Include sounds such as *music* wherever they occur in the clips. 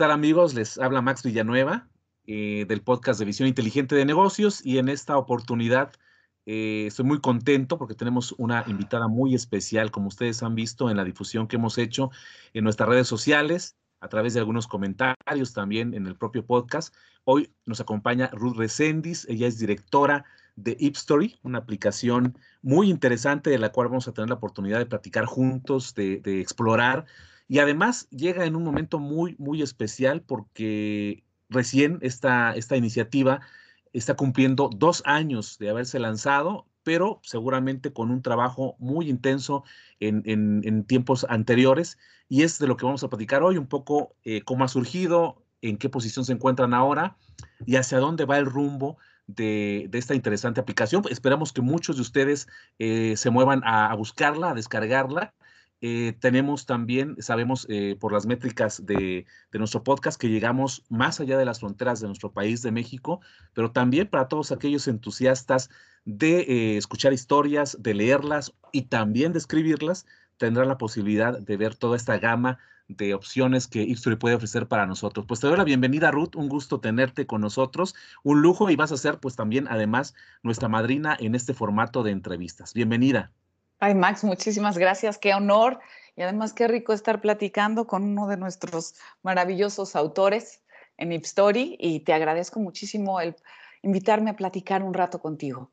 Hola, ¿qué tal amigos? Les habla Max Villanueva eh, del podcast de Visión Inteligente de Negocios y en esta oportunidad eh, estoy muy contento porque tenemos una invitada muy especial, como ustedes han visto en la difusión que hemos hecho en nuestras redes sociales, a través de algunos comentarios también en el propio podcast. Hoy nos acompaña Ruth Resendis, ella es directora de Ipstory, una aplicación muy interesante de la cual vamos a tener la oportunidad de platicar juntos, de explorar. Y además llega en un momento muy, muy especial porque recién esta, esta iniciativa está cumpliendo dos años de haberse lanzado, pero seguramente con un trabajo muy intenso en, en, tiempos anteriores. Y es de lo que vamos a platicar hoy, un poco eh, cómo ha surgido, en qué posición se encuentran ahora y hacia dónde va el rumbo de, de esta interesante aplicación. Esperamos que muchos de ustedes eh, se muevan a, a buscarla, a descargarla eh, tenemos también, sabemos eh, por las métricas de, nuestro podcast que llegamos más allá de las fronteras de nuestro país, de México, pero también para todos aquellos entusiastas de eh, escuchar historias, de leerlas y también de escribirlas, tendrán la posibilidad de ver toda esta gama de opciones que History puede ofrecer para nosotros. Pues te doy la bienvenida, Ruth, un gusto tenerte con nosotros, un lujo y vas a ser pues también además nuestra madrina en este formato de entrevistas. Bienvenida. Ay, Max, muchísimas gracias. Qué honor y además qué rico estar platicando con uno de nuestros maravillosos autores en Ipstory y te agradezco muchísimo el invitarme a platicar un rato contigo.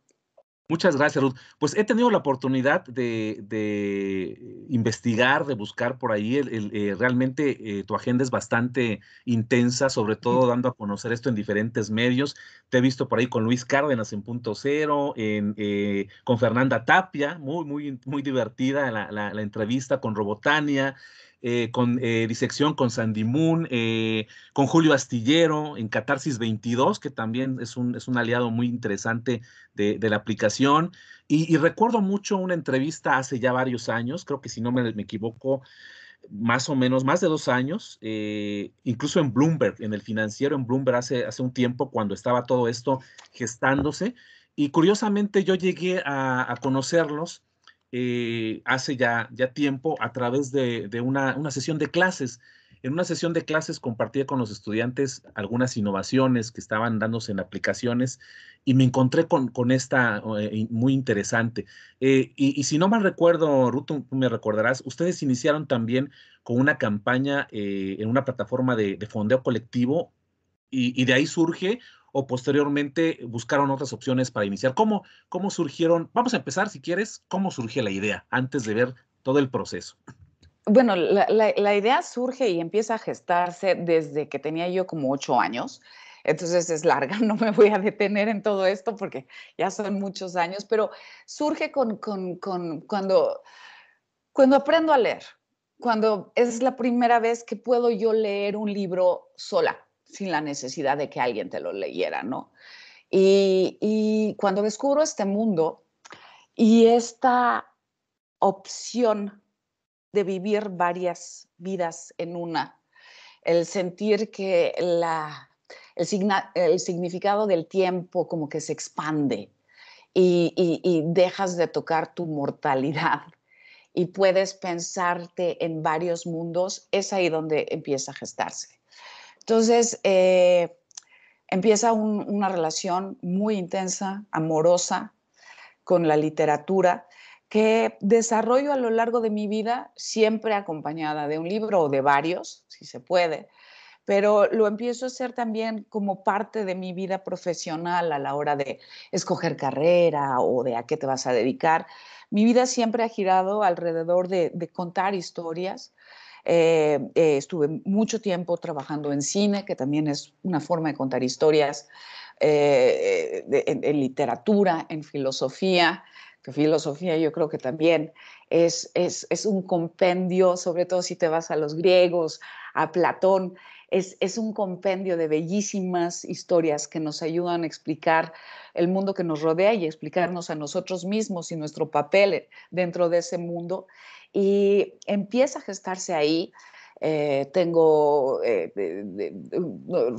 Muchas gracias, Ruth. Pues he tenido la oportunidad de, investigar, de buscar por ahí. El, eh, realmente eh, tu agenda es bastante intensa, sobre todo dando a conocer esto en diferentes medios. Te he visto por ahí con Luis Cárdenas en Punto Cero, en, eh, con Fernanda Tapia, muy, muy, muy divertida la, la entrevista con Robotania. Eh, con eh, Disección con Sandy Moon, eh, con Julio Astillero en Catarsis 22, que también es un, es un aliado muy interesante de, la aplicación. Y, recuerdo mucho una entrevista hace ya varios años, creo que si no me, equivoco, más o menos, más de dos años, incluso en Bloomberg, en el financiero en Bloomberg hace, hace un tiempo cuando estaba todo esto gestándose. Y curiosamente yo llegué a, a conocerlos eh, hace ya, ya tiempo a través de, una, sesión de clases. En una sesión de clases compartía con los estudiantes algunas innovaciones que estaban dándose en aplicaciones y me encontré con, con esta eh, muy interesante. Eh, y, si no mal recuerdo, Ruth, me recordarás, ustedes iniciaron también con una campaña en una plataforma de, fondeo colectivo y, de ahí surge o posteriormente buscaron otras opciones para iniciar? ¿Cómo, cómo surgieron? Vamos a empezar, si quieres, ¿cómo surge la idea antes de ver todo el proceso? Bueno, la, idea surge y empieza a gestarse desde que tenía yo como ocho años. Entonces es larga, *laughs* no me voy a detener en todo esto porque ya son muchos años, pero surge con, con, con cuando, cuando aprendo a leer, cuando es la primera vez que puedo yo leer un libro sola sin la necesidad de que alguien te lo leyera, ¿no? Y, cuando descubro este mundo y esta opción de vivir varias vidas en una, el sentir que la, el, significado del tiempo como que se expande y, y dejas de tocar tu mortalidad y puedes pensarte en varios mundos, es ahí donde empieza a gestarse. Entonces, eh, empieza una relación muy intensa, amorosa, con la literatura, que desarrollo a lo largo de mi vida, siempre acompañada de un libro o de varios, si se puede, pero lo empiezo a hacer también como parte de mi vida profesional a la hora de escoger carrera o de a qué te vas a dedicar. Mi vida siempre ha girado alrededor de contar historias, eh, eh, estuve mucho tiempo trabajando en cine, que también es una forma de contar historias, eh, en, literatura, en filosofía, que filosofía yo creo que también es, es, es, un compendio, sobre todo si te vas a los griegos, a Platón, es, es, un compendio de bellísimas historias que nos ayudan a explicar el mundo que nos rodea y explicarnos a nosotros mismos y nuestro papel dentro de ese mundo y empieza a gestarse ahí. Eh, tengo eh,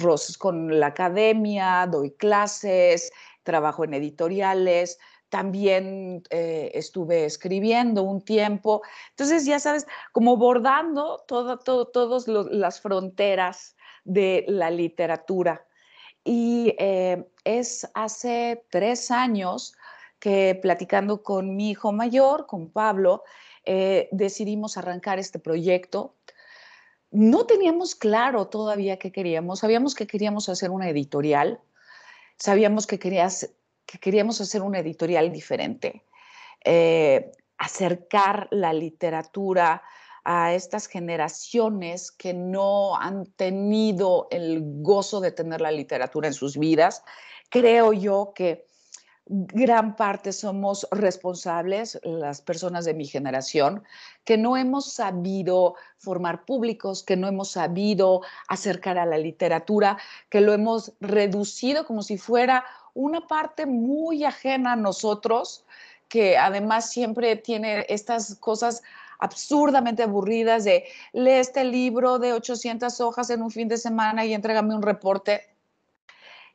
roces con la academia, doy clases, trabajo en editoriales, también eh, estuve escribiendo un tiempo. Entonces, ya sabes, como bordando todo, todo, todas las fronteras de la literatura. Y eh, es hace tres años que platicando con mi hijo mayor, con Pablo, eh, decidimos arrancar este proyecto. No teníamos claro todavía qué queríamos. Sabíamos que queríamos hacer una editorial. Sabíamos que, querías, que queríamos hacer una editorial diferente. Eh, acercar la literatura a estas generaciones que no han tenido el gozo de tener la literatura en sus vidas. Creo yo que gran parte somos responsables, las personas de mi generación, que no hemos sabido formar públicos, que no hemos sabido acercar a la literatura, que lo hemos reducido como si fuera una parte muy ajena a nosotros, que además siempre tiene estas cosas absurdamente aburridas de lee este libro de 800 hojas en un fin de semana y entrégame un reporte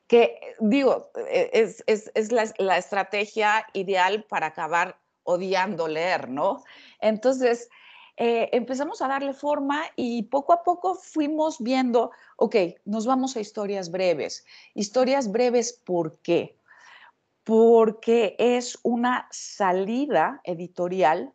que digo, e, es, la, estrategia ideal para acabar odiando leer, ¿no? Entonces, eh, empezamos a darle forma y poco a poco fuimos viendo, ok, nos vamos a historias breves. Historias breves, ¿por qué? Porque es una salida editorial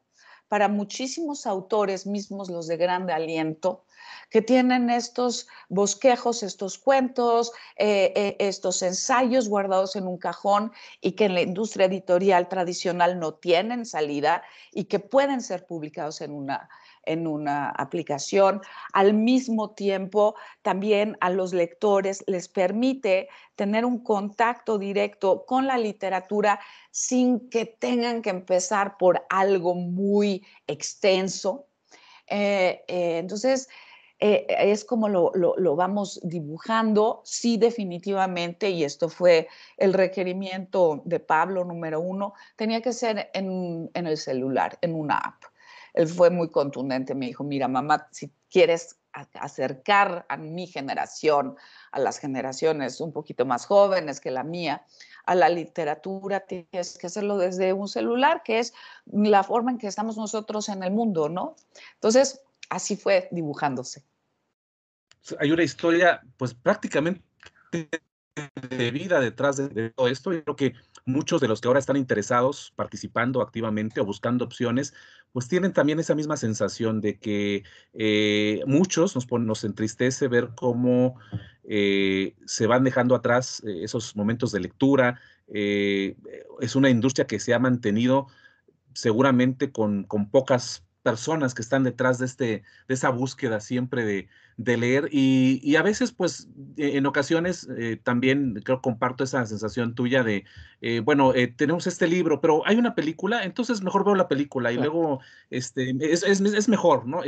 para muchísimos autores, mismos los de grande aliento, que tienen estos bosquejos, estos cuentos, eh, eh, estos ensayos guardados en un cajón y que en la industria editorial tradicional no tienen salida y que pueden ser publicados en una, en una aplicación. Al mismo tiempo, también a los lectores les permite tener un contacto directo con la literatura sin que tengan que empezar por algo muy extenso. Eh, entonces, eh, es como lo, vamos dibujando, sí definitivamente, y esto fue el requerimiento de Pablo número uno, tenía que ser en, el celular, en una app. Él fue muy contundente, me dijo, mira, mamá, si quieres acercar a mi generación, a las generaciones un poquito más jóvenes que la mía, a la literatura, tienes que hacerlo desde un celular, que es la forma en que estamos nosotros en el mundo, ¿no? Entonces, así fue dibujándose. Hay una historia, pues prácticamente de vida detrás de, todo esto. y creo que muchos de los que ahora están interesados, participando activamente o buscando opciones, pues tienen también esa misma sensación de que eh, muchos nos, nos entristece ver cómo eh, se van dejando atrás eh, esos momentos de lectura. es una industria que se ha mantenido seguramente con, con pocas personas que están detrás de, este, de esa búsqueda siempre de, leer y, a veces pues e, en ocasiones eh, también creo comparto esa sensación tuya de, eh, bueno, eh, tenemos este libro, pero hay una película, entonces mejor veo la película y luego este, es, es, mejor, ¿no?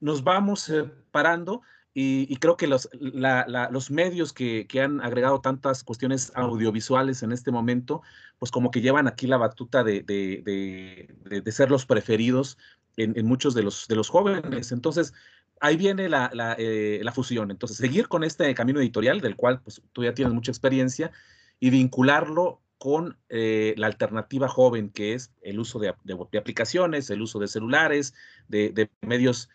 nos vamos parando y, creo que los, los medios que, han agregado tantas cuestiones audiovisuales en este momento, pues como que llevan aquí la batuta de, de ser los preferidos en, muchos de los, de los jóvenes. Entonces, ahí viene la, eh, la, fusión. Entonces, seguir con este camino editorial, del cual pues, tú ya tienes mucha experiencia, y vincularlo con eh, la alternativa joven, que es el uso de, de, aplicaciones, el uso de celulares, de, de, medios,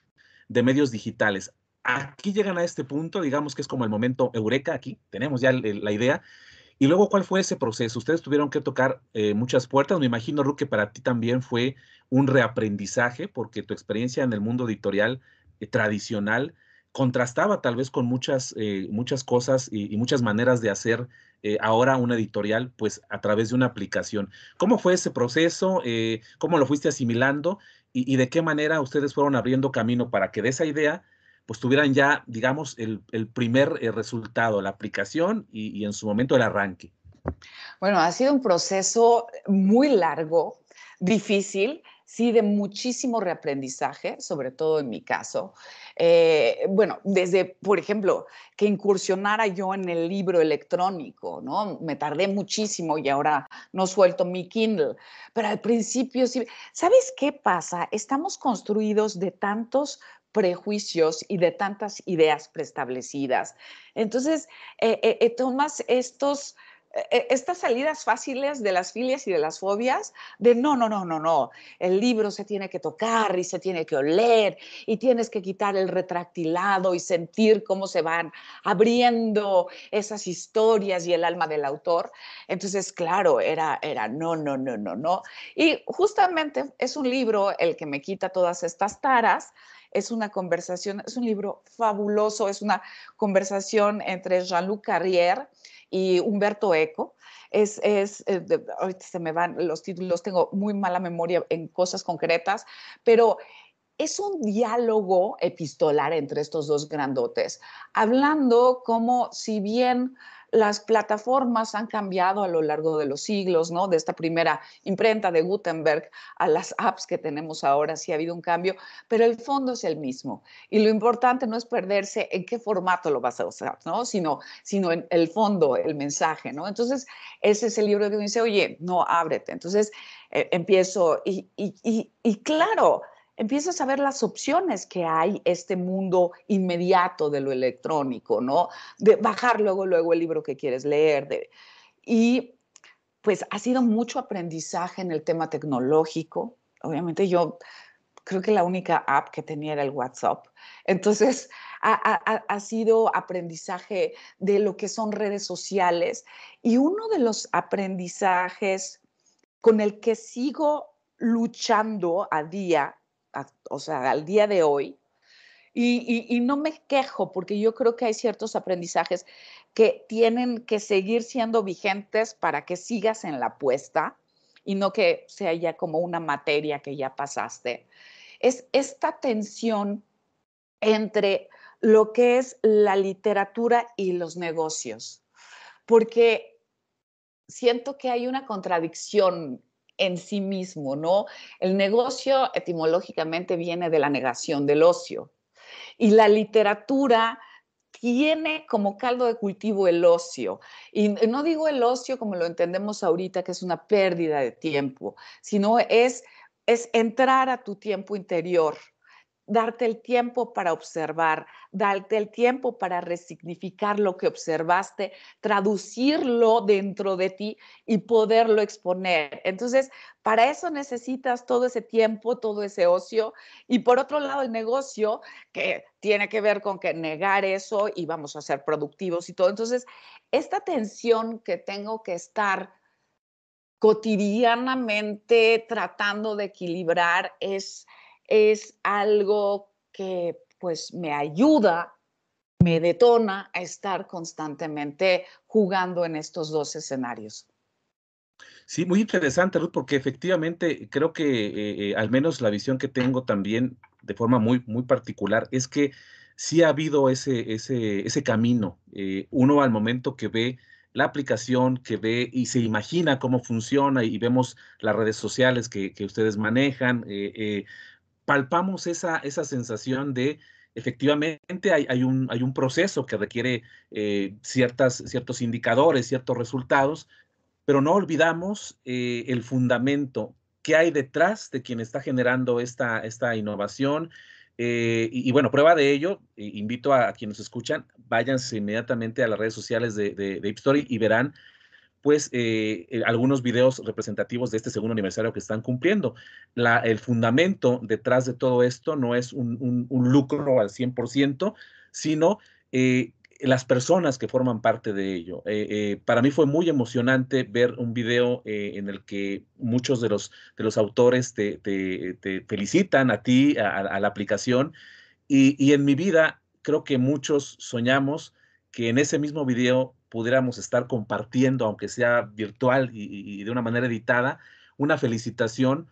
de medios digitales. Aquí llegan a este punto, digamos que es como el momento eureka aquí, tenemos ya la idea, y luego, ¿cuál fue ese proceso? Ustedes tuvieron que tocar eh, muchas puertas. Me imagino, Ru, que para ti también fue un reaprendizaje, porque tu experiencia en el mundo editorial eh, tradicional contrastaba tal vez con muchas, eh, muchas cosas y, muchas maneras de hacer ahora una editorial, pues a través de una aplicación. ¿Cómo fue ese proceso? ¿Cómo lo fuiste asimilando? Y, y, de qué manera ustedes fueron abriendo camino para que de esa idea pues tuvieran ya, digamos, el, primer eh, resultado, la aplicación y, en su momento el arranque? Bueno, ha sido un proceso muy largo, difícil, sí, de muchísimo reaprendizaje, sobre todo en mi caso. Eh, bueno, desde, por ejemplo, que incursionara yo en el libro electrónico, ¿no? Me tardé muchísimo y ahora no suelto mi Kindle, pero al principio sí. ¿Sabes qué pasa? Estamos construidos de tantos prejuicios y de tantas ideas preestablecidas. Entonces, eh, eh, eh, tomas estos estas salidas fáciles de las filias y de las fobias, de no, no, no, no, no, el libro se tiene que tocar y se tiene que oler y tienes que quitar el retractilado y sentir cómo se van abriendo esas historias y el alma del autor. Entonces, claro, era, era no, no, no, no, no. Y justamente es un libro el que me quita todas estas taras es una conversación, es un libro fabuloso, es una conversación entre Jean-Luc Carrière y Humberto Eco. Es, es eh, ahorita se me van los títulos, tengo muy mala memoria en cosas concretas, pero es un diálogo epistolar entre estos dos grandotes, hablando como si bien las plataformas han cambiado a lo largo de los siglos, ¿no? De esta primera imprenta de Gutenberg a las apps que tenemos ahora, sí ha habido un cambio, pero el fondo es el mismo. Y lo importante no es perderse en qué formato lo vas a usar, ¿no? Sino, sino en el fondo, el mensaje, ¿no? Entonces, ese es el libro que dice, oye, no, ábrete. Entonces, eh, empiezo y claro, empiezas a ver las opciones que hay este mundo inmediato de lo electrónico, ¿no? De bajar luego, luego el libro que quieres leer. De, y pues ha sido mucho aprendizaje en el tema tecnológico. Obviamente yo creo que la única app que tenía era el WhatsApp. Entonces, ha, ha, ha, sido aprendizaje de lo que son redes sociales y uno de los aprendizajes con el que sigo luchando a día o sea, al día de hoy. Y, no me quejo porque yo creo que hay ciertos aprendizajes que tienen que seguir siendo vigentes para que sigas en la apuesta y no que sea ya como una materia que ya pasaste. Es esta tensión entre lo que es la literatura y los negocios, porque siento que hay una contradicción en sí mismo, ¿no? El negocio etimológicamente viene de la negación del ocio y la literatura tiene como caldo de cultivo el ocio. Y no digo el ocio como lo entendemos ahorita, que es una pérdida de tiempo, sino es, es entrar a tu tiempo interior, darte el tiempo para observar, darte el tiempo para resignificar lo que observaste, traducirlo dentro de ti y poderlo exponer. Entonces, para eso necesitas todo ese tiempo, todo ese ocio. Y por otro lado, el negocio, que tiene que ver con que negar eso y vamos a ser productivos y todo. Entonces, esta tensión que tengo que estar cotidianamente tratando de equilibrar es es algo que pues me ayuda, me detona a estar constantemente jugando en estos dos escenarios. Sí, muy interesante, Ruth, porque efectivamente creo que eh, eh, al menos la visión que tengo también de forma muy, muy particular es que sí ha habido ese, ese, ese camino. Eh, uno al momento que ve la aplicación, que ve y se imagina cómo funciona y vemos las redes sociales que, que ustedes manejan, palpamos esa, esa sensación de efectivamente hay, hay, un, hay un proceso que requiere eh, ciertas, ciertos indicadores, ciertos resultados, pero no olvidamos eh, el fundamento que hay detrás de quien está generando esta, esta innovación. Eh, y, bueno, prueba de ello, invito a, quienes escuchan, váyanse inmediatamente a las redes sociales de, de, de y verán pues eh, eh, algunos videos representativos de este segundo aniversario que están cumpliendo. El fundamento detrás de todo esto no es un, lucro al 100%, sino eh, las personas que forman parte de ello. para mí fue muy emocionante ver un video en el que muchos de los, de los autores te, felicitan a ti, a, la aplicación, y, y en mi vida creo que muchos soñamos que en ese mismo video pudiéramos estar compartiendo, aunque sea virtual y, de una manera editada, una felicitación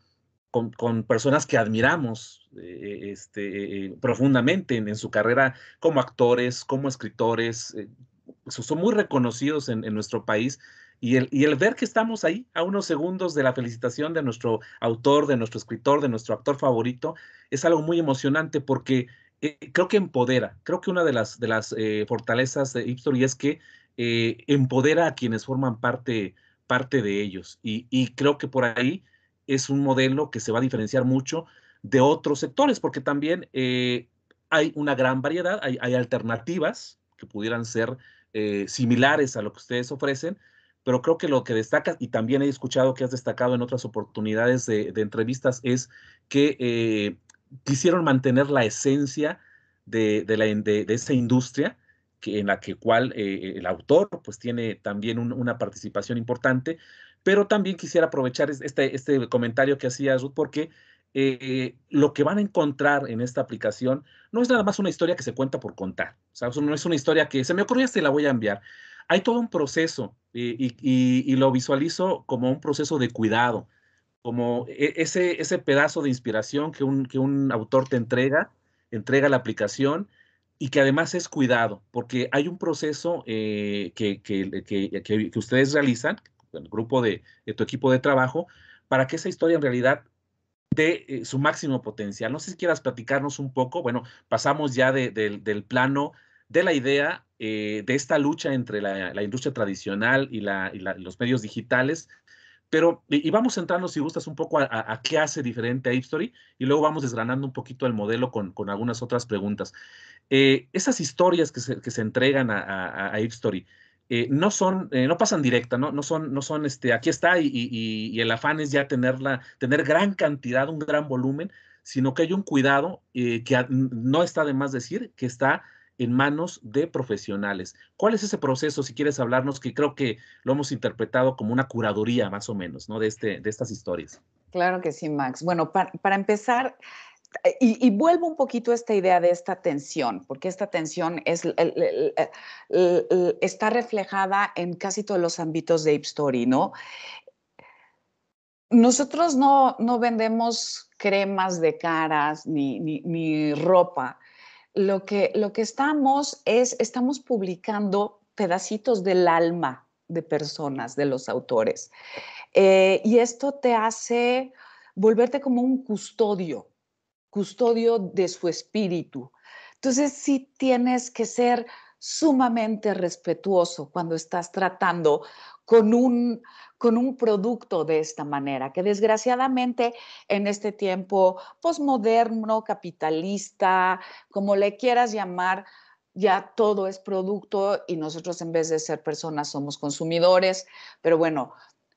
con, personas que admiramos eh, este, profundamente en, su carrera como actores, como escritores, eh, son muy reconocidos en, nuestro país. Y el, y el, ver que estamos ahí a unos segundos de la felicitación de nuestro autor, de nuestro escritor, de nuestro actor favorito, es algo muy emocionante porque eh, creo que empodera. Creo que una de las, de las fortalezas de Ipstory es que eh, empodera a quienes forman parte, parte de ellos. Y, creo que por ahí es un modelo que se va a diferenciar mucho de otros sectores, porque también eh, hay una gran variedad, hay, alternativas que pudieran ser eh, similares a lo que ustedes ofrecen, pero creo que lo que destaca, y también he escuchado que has destacado en otras oportunidades de, entrevistas, es que quisieron mantener la esencia de, la, de, esa industria en la que cual eh, el autor pues tiene también una participación importante, pero también quisiera aprovechar este, este comentario que hacía Ruth porque eh, lo que van a encontrar en esta aplicación no es nada más una historia que se cuenta por contar, o no es una historia que se me ocurrió y la voy a enviar. Hay todo un proceso eh, y, lo visualizo como un proceso de cuidado, como e, ese, ese pedazo de inspiración que un, que un autor te entrega, entrega la aplicación y que además es cuidado, porque hay un proceso eh, que, que, que, ustedes realizan, el grupo de, tu equipo de trabajo, para que esa historia en realidad de eh, su máximo potencial. No sé si quieras platicarnos un poco, bueno, pasamos ya del plano de la idea eh, de esta lucha entre la, industria tradicional y, los medios digitales, pero y, vamos centrarnos, si gustas, un poco a, qué hace diferente a Story y luego vamos desgranando un poquito el modelo con, algunas otras preguntas. Eh, esas historias que se, entregan a, a, eh, no son, eh, no pasan directa, ¿no? No son, no son, este, aquí está y, el afán es ya tenerla, tener gran cantidad, un gran volumen, sino que hay un cuidado que no está de más decir que está en manos de profesionales. ¿Cuál es ese proceso, si quieres hablarnos, que creo que lo hemos interpretado como una curaduría más o menos, ¿no? De, este, de estas historias. Claro que sí, Max. Bueno, para empezar, y, vuelvo un poquito a esta idea de esta tensión, porque esta tensión es, está reflejada en casi todos los ámbitos de Ape Story, ¿no? Nosotros no, no vendemos cremas de caras ni, ni, ropa. Lo que, lo que estamos es, estamos publicando pedacitos del alma de personas, de los autores. Eh, y esto te hace volverte como un custodio custodio de su espíritu. Entonces sí tienes que ser sumamente respetuoso cuando estás tratando con un, con un producto de esta manera, que desgraciadamente en este tiempo posmoderno, capitalista, como le quieras llamar, ya todo es producto y nosotros en vez de ser personas somos consumidores, pero bueno,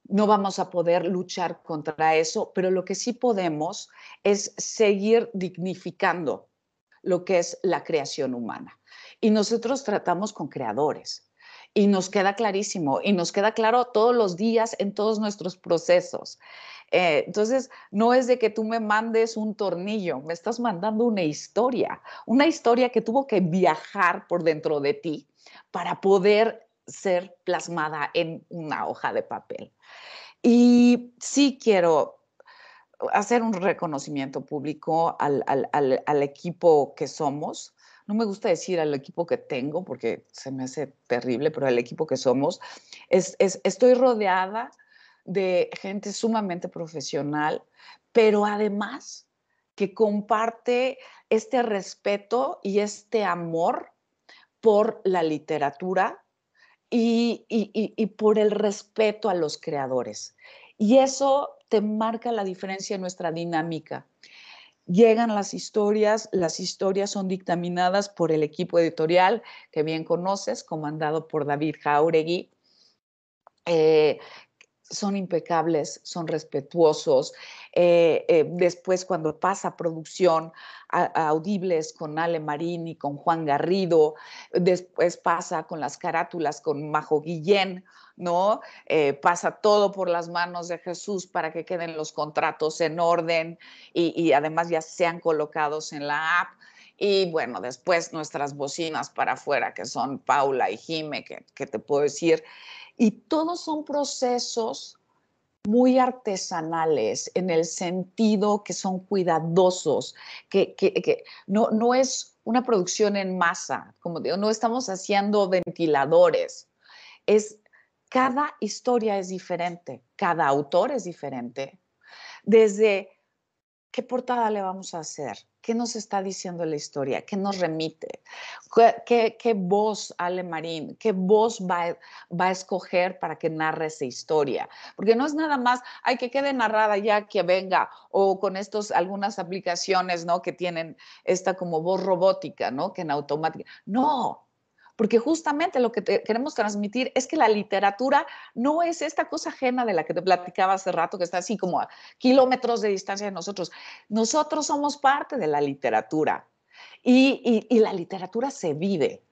no vamos a poder luchar contra eso, pero lo que sí podemos es seguir dignificando lo que es la creación humana. Y nosotros tratamos con creadores. Y nos queda clarísimo, y nos queda claro todos los días en todos nuestros procesos. Eh, entonces, no es de que tú me mandes un tornillo, me estás mandando una historia, una historia que tuvo que viajar por dentro de ti para poder ser plasmada en una hoja de papel. Y sí quiero hacer un reconocimiento público al, equipo que somos. No me gusta decir al equipo que tengo porque se me hace terrible, pero al equipo que somos. estoy rodeada de gente sumamente profesional, pero además que comparte este respeto y este amor por la literatura, y, por el respeto a los creadores. Y eso te marca la diferencia en nuestra dinámica. Llegan las historias, las historias son dictaminadas por el equipo editorial que bien conoces, comandado por David Jauregui. Eh, son impecables, son respetuosos. Eh, eh, después, cuando pasa producción, audibles con Ale Marín y con Juan Garrido, después pasa con las carátulas con Majo Guillén, ¿no? Eh, pasa todo por las manos de Jesús para que queden los contratos en orden y, además ya sean colocados en la app. Y bueno, después nuestras bocinas para afuera, que son Paula y Jime, que, que te puedo decir. Y todos son procesos muy artesanales en el sentido que son cuidadosos, que, no, no, es una producción en masa, como digo, no estamos haciendo ventiladores, es cada historia es diferente, cada autor es diferente. Desde qué portada le vamos a hacer, ¿Qué nos está diciendo la historia? ¿Qué nos remite? ¿Qué, voz, Ale Marín, qué voz va, va, a escoger para que narre esa historia? Porque no es nada más, hay que quede narrada ya que venga, o con estos, algunas aplicaciones, ¿no? Que tienen esta como voz robótica, ¿no? Que en automática. No, porque justamente lo que queremos transmitir es que la literatura no es esta cosa ajena de la que te platicaba hace rato, que está así como a kilómetros de distancia de nosotros. Nosotros somos parte de la literatura y, la literatura se vive.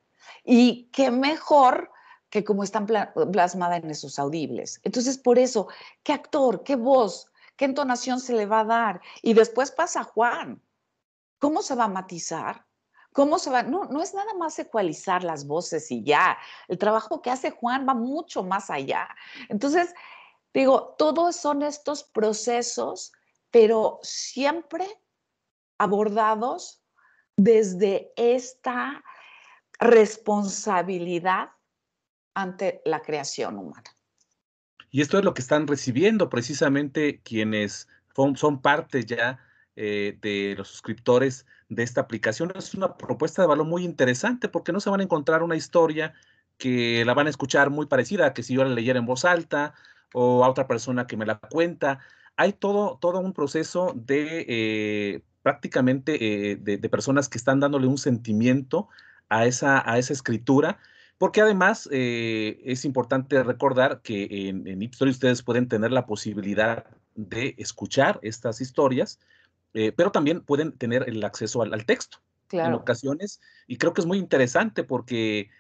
Y qué mejor que como están plasmada en esos audibles. Entonces, por eso, ¿qué actor, qué voz, qué entonación se le va a dar? Y después pasa Juan. ¿Cómo se va a matizar? ¿Cómo se va? No, no es nada más ecualizar las voces y ya. El trabajo que hace Juan va mucho más allá. Entonces, digo, todos son estos procesos, pero siempre abordados desde esta responsabilidad ante la creación humana. Y esto es lo que están recibiendo precisamente quienes son, parte ya eh, de los suscriptores de esta aplicación. Es una propuesta de valor muy interesante porque no se van a encontrar una historia que la van a escuchar muy parecida a que si yo la leyera en voz alta o a otra persona que me la cuenta. Hay todo, todo un proceso de eh, prácticamente eh, de, personas que están dándole un sentimiento a esa, a esa escritura, porque además es importante recordar que en, en ustedes pueden tener la posibilidad de escuchar estas historias, eh, pero también pueden tener el acceso al, texto en ocasiones, y creo que es muy interesante porque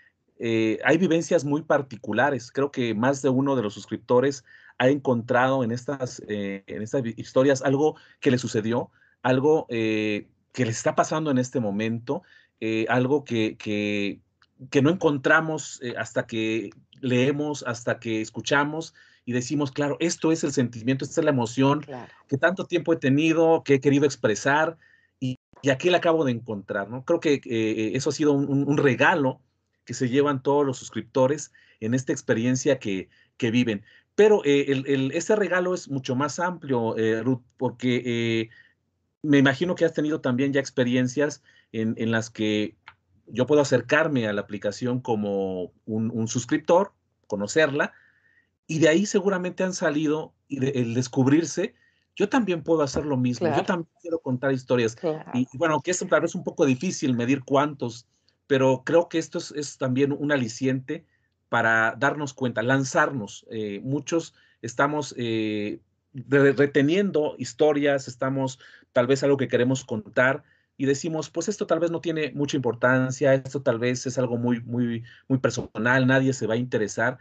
hay vivencias muy particulares. Creo que más de uno de los suscriptores ha encontrado en estas, en estas historias algo que le sucedió, algo eh, que les está pasando en este momento, eh, algo que, que, no encontramos eh, hasta que leemos, hasta que escuchamos y decimos, claro, esto es el sentimiento, esta es la emoción que tanto tiempo he tenido, que he querido expresar y, aquí la acabo de encontrar, ¿no? Creo que eso ha sido un, regalo que se llevan todos los suscriptores en esta experiencia que, que viven. Pero el, ese regalo es mucho más amplio, Ruth, porque me imagino que has tenido también ya experiencias en, las que yo puedo acercarme a la aplicación como un, suscriptor, conocerla, y de ahí seguramente han salido y el descubrirse, yo también puedo hacer lo mismo, yo también quiero contar historias. Y, bueno, que es tal vez un poco difícil medir cuántos, pero creo que esto es, también un aliciente para darnos cuenta, lanzarnos. Eh, muchos estamos eh, reteniendo historias, estamos tal vez algo que queremos contar y decimos, pues esto tal vez no tiene mucha importancia, esto tal vez es algo muy, muy, muy personal, nadie se va a interesar,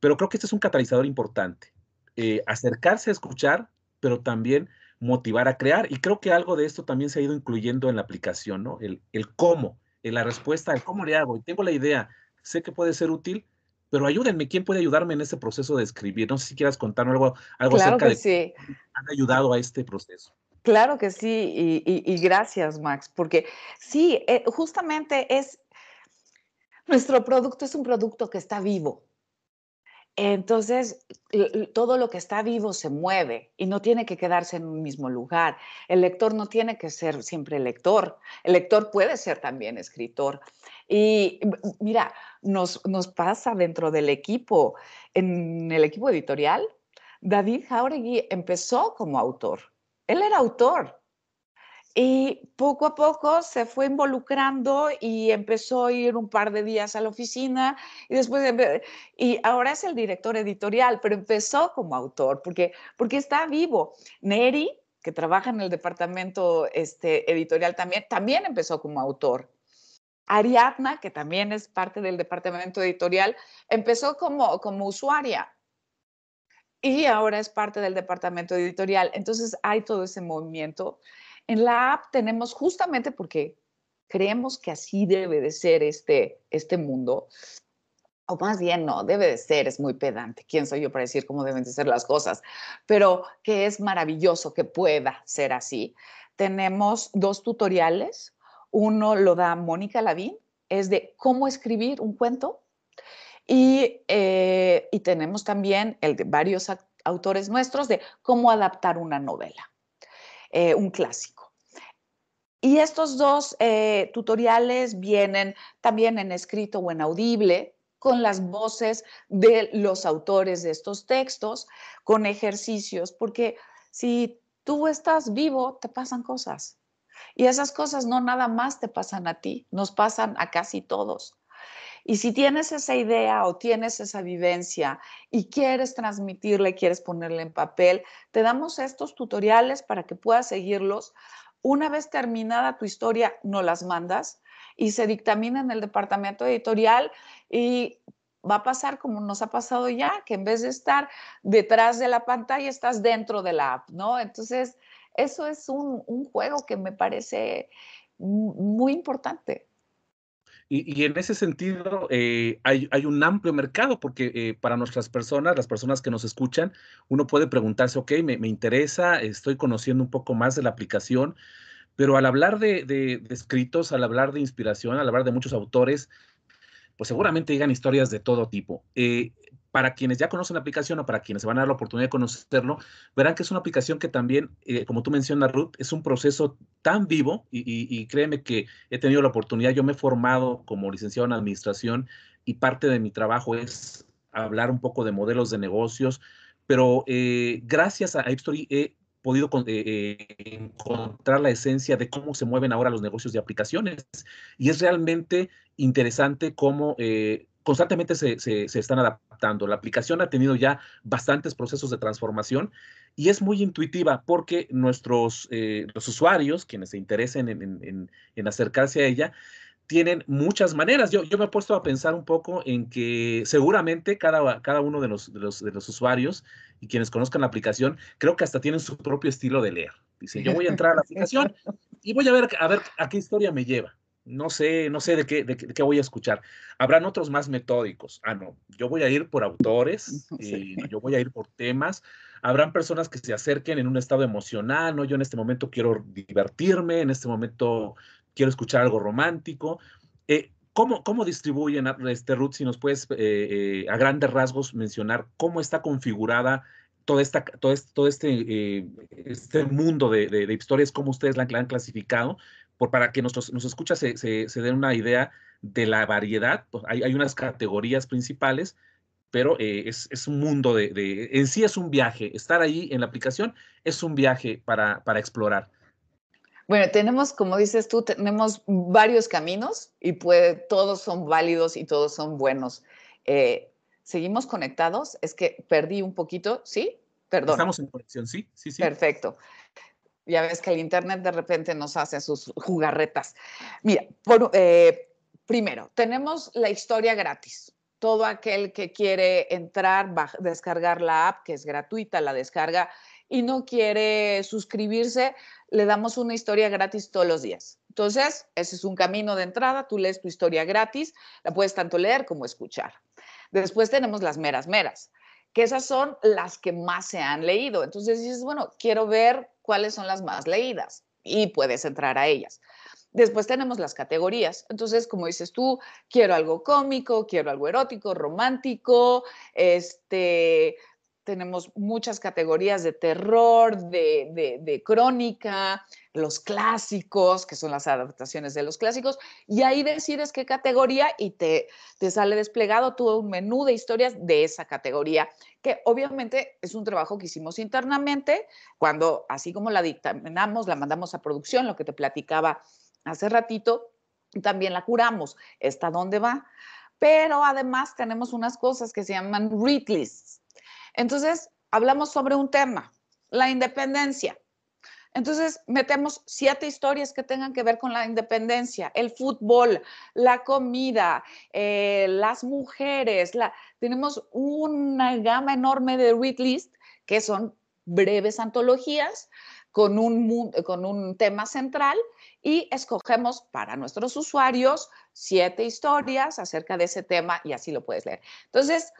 pero creo que este es un catalizador importante, eh, acercarse a escuchar, pero también motivar a crear. Y creo que algo de esto también se ha ido incluyendo en la aplicación, ¿no? El, el cómo, en la respuesta, el cómo le hago. Y tengo la idea, sé que puede ser útil, pero ayúdenme, ¿quién puede ayudarme en ese proceso de escribir? No sé si quieras contarme algo, algo acerca de sí. han ayudado a este proceso. Claro que sí, y, gracias, Max, porque sí, eh, justamente es, nuestro producto es un producto que está vivo. Entonces, todo lo que está vivo se mueve y no tiene que quedarse en un mismo lugar. El lector no tiene que ser siempre lector. El lector puede ser también escritor. Y mira, nos, nos pasa dentro del equipo, en el equipo editorial, David Jauregui empezó como autor. Él era autor. Y poco a poco se fue involucrando y empezó a ir un par de días a la oficina y después, y ahora es el director editorial, pero empezó como autor porque, porque está vivo. Neri, que trabaja en el departamento este, editorial también, también empezó como autor. Ariadna, que también es parte del departamento editorial, empezó como, como usuaria y ahora es parte del departamento editorial. Entonces hay todo ese movimiento. En la app tenemos justamente porque creemos que así debe de ser este, este mundo, o más bien no, debe de ser, es muy pedante. ¿Quién soy yo para decir cómo deben de ser las cosas? Pero que es maravilloso que pueda ser así. Tenemos dos tutoriales uno lo da Mónica Lavín, es de cómo escribir un cuento. Y, eh, tenemos también el de varios autores nuestros de cómo adaptar una novela, eh, un clásico. Y estos dos eh, tutoriales vienen también en escrito o en audible, con las voces de los autores de estos textos, con ejercicios, porque si tú estás vivo, te pasan cosas. Y esas cosas no nada más te pasan a ti, nos pasan a casi todos. Y si tienes esa idea o tienes esa vivencia y quieres transmitirla y quieres ponerla en papel, te damos estos tutoriales para que puedas seguirlos. Una vez terminada tu historia, no las mandas y se dictamina en el departamento editorial y va a pasar como nos ha pasado ya, que en vez de estar detrás de la pantalla, estás dentro de la app, ¿no? Entonces, eso es un, juego que me parece muy importante. Y, en ese sentido, eh, hay, un amplio mercado porque eh, para nuestras personas, las personas que nos escuchan, uno puede preguntarse, ok, me, interesa, estoy conociendo un poco más de la aplicación, pero al hablar de, escritos, al hablar de inspiración, al hablar de muchos autores, pues seguramente llegan historias de todo tipo. Eh, para quienes ya conocen la aplicación o para quienes se van a dar la oportunidad de conocerlo, verán que es una aplicación que también, eh, como tú mencionas, Ruth, es un proceso tan vivo y, créeme que he tenido la oportunidad, yo me he formado como licenciado en administración y parte de mi trabajo es hablar un poco de modelos de negocios, pero eh, gracias a Story he podido eh, encontrar la esencia de cómo se mueven ahora los negocios de aplicaciones. Y es realmente interesante cómo constantemente se, se, están adaptando. La aplicación ha tenido ya bastantes procesos de transformación y es muy intuitiva porque nuestros eh, los usuarios, quienes se interesen en, en, acercarse a ella, tienen muchas maneras. Yo, yo me he puesto a pensar un poco en que seguramente cada, cada uno de los, de los, de los usuarios y quienes conozcan la aplicación, creo que hasta tienen su propio estilo de leer. Dice, yo voy a entrar a la aplicación y voy a ver, a ver a qué historia me lleva no sé, no sé de qué, de, qué voy a escuchar. Habrán otros más metódicos. Ah, no, yo voy a ir por autores, *laughs* eh, yo voy a ir por temas. Habrán personas que se acerquen en un estado emocional, ¿no? Yo en este momento quiero divertirme, en este momento quiero escuchar algo romántico. Eh, ¿cómo, ¿Cómo distribuyen, este, Ruth, si nos puedes eh, a grandes rasgos mencionar cómo está configurada toda esta, todo, este, todo este, este mundo de, de, historias, cómo ustedes la, han clasificado, por, para que nuestros, nos escucha se, se, den una idea de la variedad. Pues hay, hay, unas categorías principales, pero eh, es, es, un mundo de, de, en sí es un viaje. Estar ahí en la aplicación es un viaje para, para explorar. Bueno, tenemos, como dices tú, tenemos varios caminos y puede, todos son válidos y todos son buenos. Eh, ¿Seguimos conectados? Es que perdí un poquito, ¿sí? Perdón. Estamos en conexión, sí, sí, sí. Perfecto. Ya ves que el Internet de repente nos hace sus jugarretas. Mira, eh, primero, tenemos la historia gratis. Todo aquel que quiere entrar, descargar la app, que es gratuita, la descarga, y no quiere suscribirse, le damos una historia gratis todos los días. Entonces, ese es un camino de entrada. Tú lees tu historia gratis, la puedes tanto leer como escuchar. Después tenemos las meras meras que esas son las que más se han leído. Entonces dices, bueno, quiero ver cuáles son las más leídas y puedes entrar a ellas. Después tenemos las categorías. Entonces, como dices tú, quiero algo cómico, quiero algo erótico, romántico, este, tenemos muchas categorías de terror, de, crónica, los clásicos, que son las adaptaciones de los clásicos, y ahí decides qué categoría y te, te sale desplegado todo un menú de historias de esa categoría, que obviamente es un trabajo que hicimos internamente, cuando así como la dictaminamos, la mandamos a producción, lo que te platicaba hace ratito, también la curamos, está dónde va. Pero además tenemos unas cosas que se llaman read lists entonces, hablamos sobre un tema, la independencia. Entonces, metemos siete historias que tengan que ver con la independencia, el fútbol, la comida, eh, las mujeres. tenemos una gama enorme de read list que son breves antologías con un, con un tema central y escogemos para nuestros usuarios siete historias acerca de ese tema y así lo puedes leer. Entonces,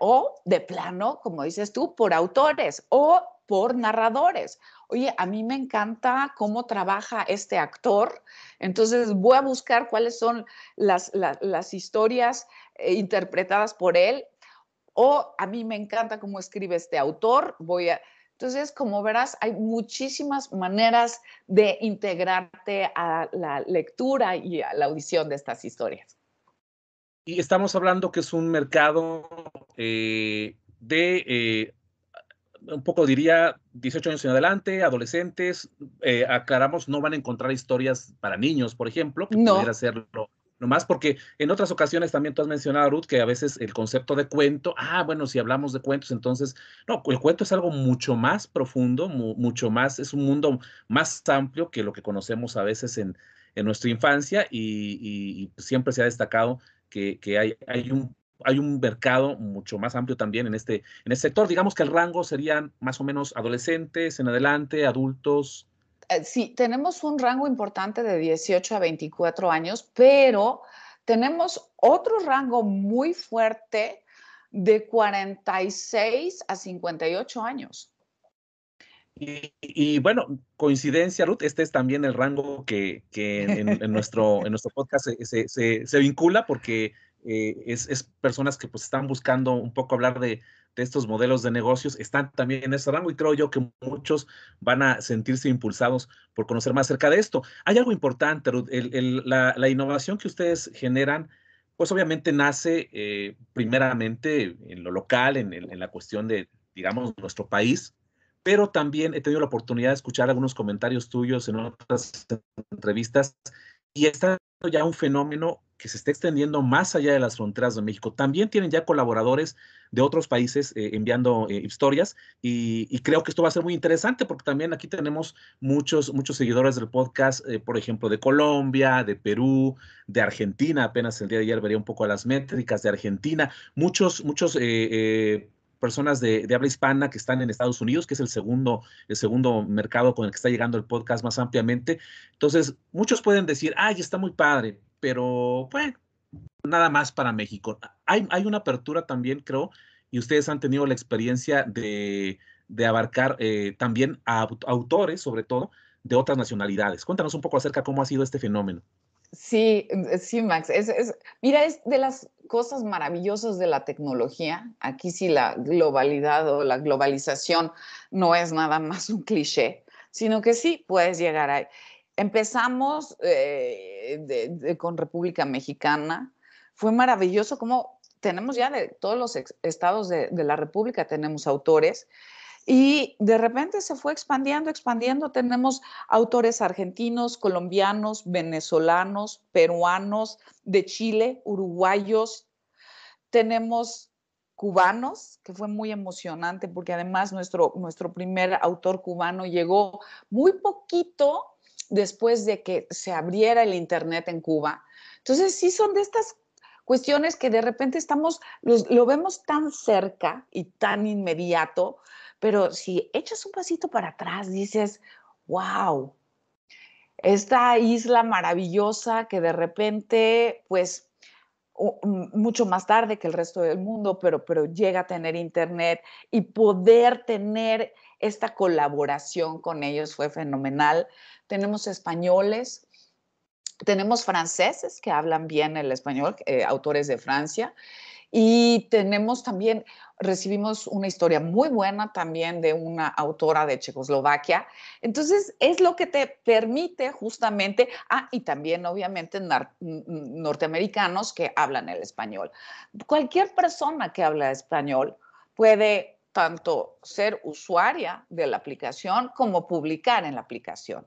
o de plano, como dices tú, por autores o por narradores. Oye, a mí me encanta cómo trabaja este actor, entonces voy a buscar cuáles son las, las, historias eh, interpretadas por él, o a mí me encanta cómo escribe este autor, voy a... Entonces, como verás, hay muchísimas maneras de integrarte a la lectura y a la audición de estas historias. Y estamos hablando que es un mercado eh, de, eh, un poco diría, 18 años en adelante, adolescentes. Eh, aclaramos, no van a encontrar historias para niños, por ejemplo, que no. pudiera hacerlo Nomás porque en otras ocasiones también tú has mencionado, Ruth, que a veces el concepto de cuento, ah, bueno, si hablamos de cuentos, entonces, no, el cuento es algo mucho más profundo, mucho más, es un mundo más amplio que lo que conocemos a veces en, en nuestra infancia y, siempre se ha destacado que, hay, hay, un, hay un mercado mucho más amplio también en este, en este sector. Digamos que el rango serían más o menos adolescentes en adelante, adultos. Eh, sí, tenemos un rango importante de 18 a 24 años, pero tenemos otro rango muy fuerte de 46 a 58 años. Y, bueno, coincidencia, Ruth, este es también el rango que, en, nuestro, en nuestro podcast se, vincula porque eh, es, personas que pues están buscando un poco hablar de, estos modelos de negocios, están también en ese rango y creo yo que muchos van a sentirse impulsados por conocer más acerca de esto. Hay algo importante, Ruth, la, innovación que ustedes generan, pues obviamente nace eh, primeramente en lo local, en, en la cuestión de, digamos, nuestro país, pero también he tenido la oportunidad de escuchar algunos comentarios tuyos en otras entrevistas y está ya un fenómeno que se está extendiendo más allá de las fronteras de México. También tienen ya colaboradores de otros países eh, enviando eh, historias y, creo que esto va a ser muy interesante porque también aquí tenemos muchos, muchos seguidores del podcast, eh, por ejemplo, de Colombia, de Perú, de Argentina. Apenas el día de ayer vería un poco las métricas de Argentina. Muchos, muchos personas de, habla hispana que están en Estados Unidos, que es el segundo, el segundo mercado con el que está llegando el podcast más ampliamente. Entonces, muchos pueden decir, ay, está muy padre, pero bueno, nada más para México. Hay, hay una apertura también, creo, y ustedes han tenido la experiencia de, abarcar eh, también a autores, sobre todo, de otras nacionalidades. Cuéntanos un poco acerca de cómo ha sido este fenómeno. Sí, eh, sí, Max. Es, mira, es de las cosas maravillosas de la tecnología. Aquí sí la globalidad o la globalización no es nada más un cliché, sino que sí puedes llegar ahí. Empezamos eh, con República Mexicana. Fue maravilloso como tenemos ya de todos los estados de, de la República, tenemos autores y de repente se fue expandiendo, expandiendo. Tenemos autores argentinos, colombianos, venezolanos, peruanos, de Chile, uruguayos. Tenemos cubanos, que fue muy emocionante porque además nuestro, nuestro primer autor cubano llegó muy poquito después de que se abriera el Internet en Cuba. Entonces, sí son de estas cuestiones que de repente estamos, lo vemos tan cerca y tan inmediato, pero si echas un pasito para atrás, dices, wow, esta isla maravillosa que de repente, pues, mucho más tarde que el resto del mundo, pero, pero llega a tener internet y poder tener esta colaboración con ellos fue fenomenal. Tenemos españoles, tenemos franceses que hablan bien el español, eh, autores de Francia, y tenemos también, recibimos una historia muy buena también de una autora de Checoslovaquia. Entonces, es lo que te permite justamente, ah, y también obviamente norteamericanos que hablan el español. Cualquier persona que habla español puede tanto ser usuaria de la aplicación como publicar en la aplicación.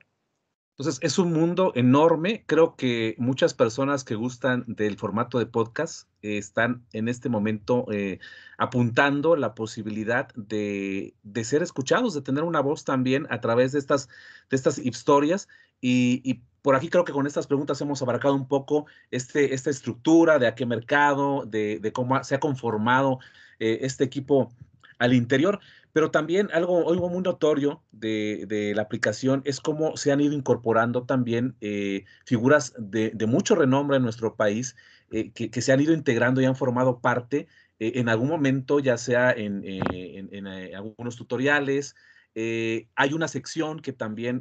Entonces, es un mundo enorme. Creo que muchas personas que gustan del formato de podcast eh, están en este momento eh, apuntando la posibilidad de, ser escuchados, de tener una voz también a través de estas, de estas historias. Y, por aquí creo que con estas preguntas hemos abarcado un poco este, esta estructura de a qué mercado, de, cómo se ha conformado eh, este equipo al interior. Pero también algo, algo muy notorio de, la aplicación es cómo se han ido incorporando también eh, figuras de, mucho renombre en nuestro país eh, que, se han ido integrando y han formado parte eh, en algún momento, ya sea en, algunos tutoriales. hay una sección que también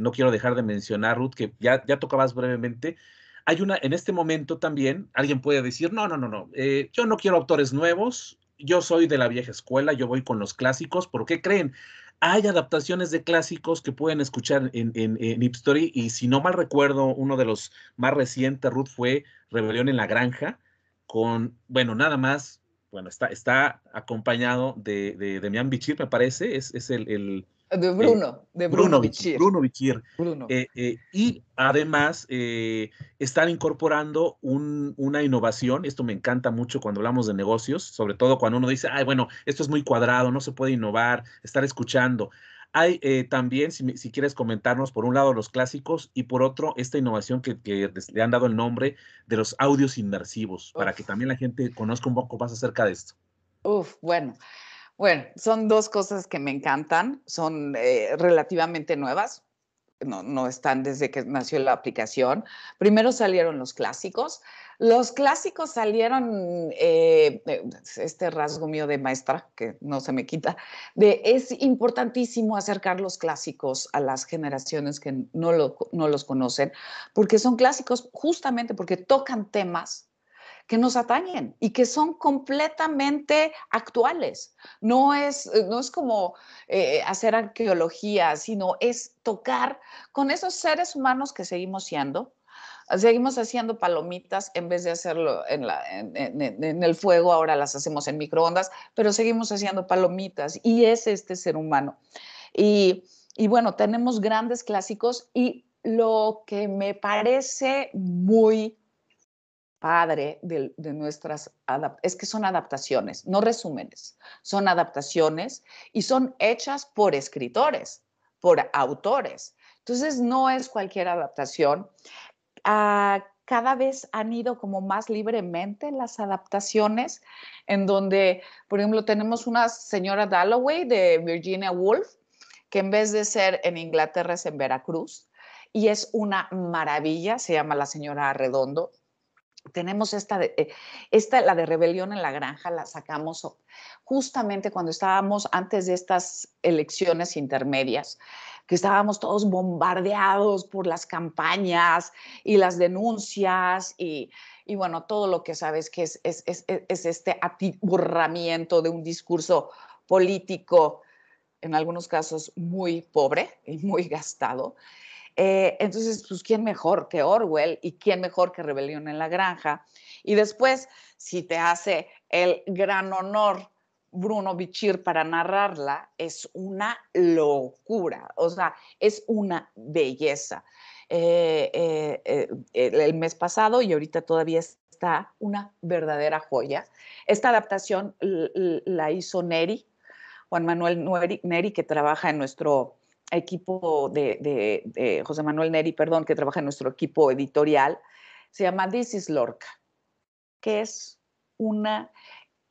no quiero dejar de mencionar, Ruth, que ya, ya tocabas brevemente, hay una, en este momento también, alguien puede decir, no, no, no, no, yo no quiero autores nuevos, yo soy de la vieja escuela, yo voy con los clásicos, ¿por qué creen? Hay adaptaciones de clásicos que pueden escuchar en, en, en Story y si no mal recuerdo, uno de los más recientes, Ruth, fue Rebelión en la Granja, con, bueno, nada más, bueno, está, está acompañado de, de Demian Bichir, me parece, es, es el, De Bruno, de Bruno, Bichir. Bruno Bichir. y además están incorporando una innovación, esto me encanta mucho cuando hablamos de negocios, sobre todo cuando uno dice, ay, bueno, esto es muy cuadrado, no se puede innovar, estar escuchando. Hay eh, también, si, quieres comentarnos, por un lado los clásicos y por otro esta innovación que, le han dado el nombre de los audios inmersivos, para que también la gente conozca un poco más acerca de esto. Uf, bueno. Bueno, son dos cosas que me encantan, son eh, relativamente nuevas, no, no están desde que nació la aplicación. Primero salieron los clásicos, los clásicos salieron, eh, eh, este rasgo mío de maestra, que no se me quita, de es importantísimo acercar los clásicos a las generaciones que no, no los conocen, porque son clásicos justamente porque tocan temas que nos atañen y que son completamente actuales. No es, no es como eh, hacer arqueología, sino es tocar con esos seres humanos que seguimos siendo, Seguimos haciendo palomitas en vez de hacerlo en, el fuego, ahora las hacemos en microondas, pero seguimos haciendo palomitas y es este ser humano. Y, bueno, tenemos grandes clásicos y lo que me parece muy padre de, de nuestras es que son adaptaciones, no resúmenes, son adaptaciones y son hechas por escritores, por autores. Entonces no es cualquier adaptación cada vez han ido como más libremente las adaptaciones, en donde, por ejemplo, tenemos una señora Dalloway de Virginia Woolf, que en vez de ser en Inglaterra es en Veracruz, y es una maravilla, se llama La señora Arredondo. Tenemos esta, eh, esta, la de Rebelión en la Granja, la sacamos justamente cuando estábamos antes de estas elecciones intermedias que estábamos todos bombardeados por las campañas y las denuncias y, bueno, todo lo que sabes que es, es, este atiburramiento de un discurso político, en algunos casos muy pobre y muy gastado. Eh, entonces, pues, ¿quién mejor que Orwell y quién mejor que Rebelión en la Granja? Y después, si te hace el gran honor Bruno Bichir para narrarla es una locura, o sea, es una belleza. Eh, eh, el mes pasado y ahorita todavía está una verdadera joya. Esta adaptación la hizo Neri, Juan Manuel Neri, que trabaja en nuestro equipo de, José Manuel Neri, perdón, que trabaja en nuestro equipo editorial. Se llama This is Lorca, que es una,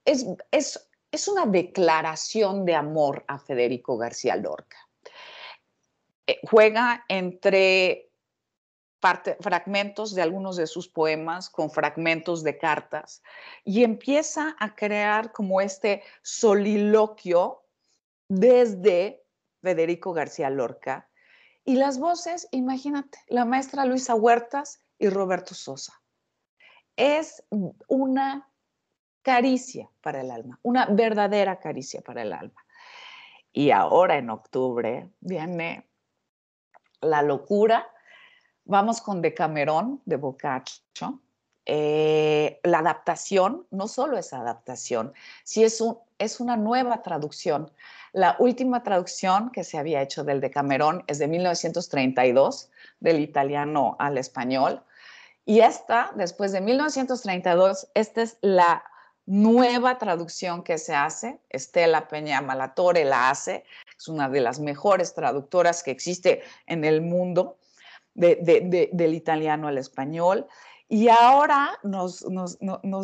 es, es es una declaración de amor a Federico García Lorca. Eh, juega entre fragmentos de algunos de sus poemas con fragmentos de cartas y empieza a crear como este soliloquio desde Federico García Lorca. Y las voces, imagínate, la maestra Luisa Huertas y Roberto Sosa. Es una caricia para el alma, una verdadera caricia para el alma. Y ahora en octubre viene La locura. Vamos con Decamerón de Boccaccio. Eh, la adaptación no solo es adaptación, sí es, un, es una nueva traducción. La última traducción que se había hecho del Decamerón es de 1932, del italiano al español. Y esta, después de 1932, esta es la nueva traducción que se hace. Estela Peña Malatore la hace, es una de las mejores traductoras que existe en el mundo del italiano al español. Y ahora nos,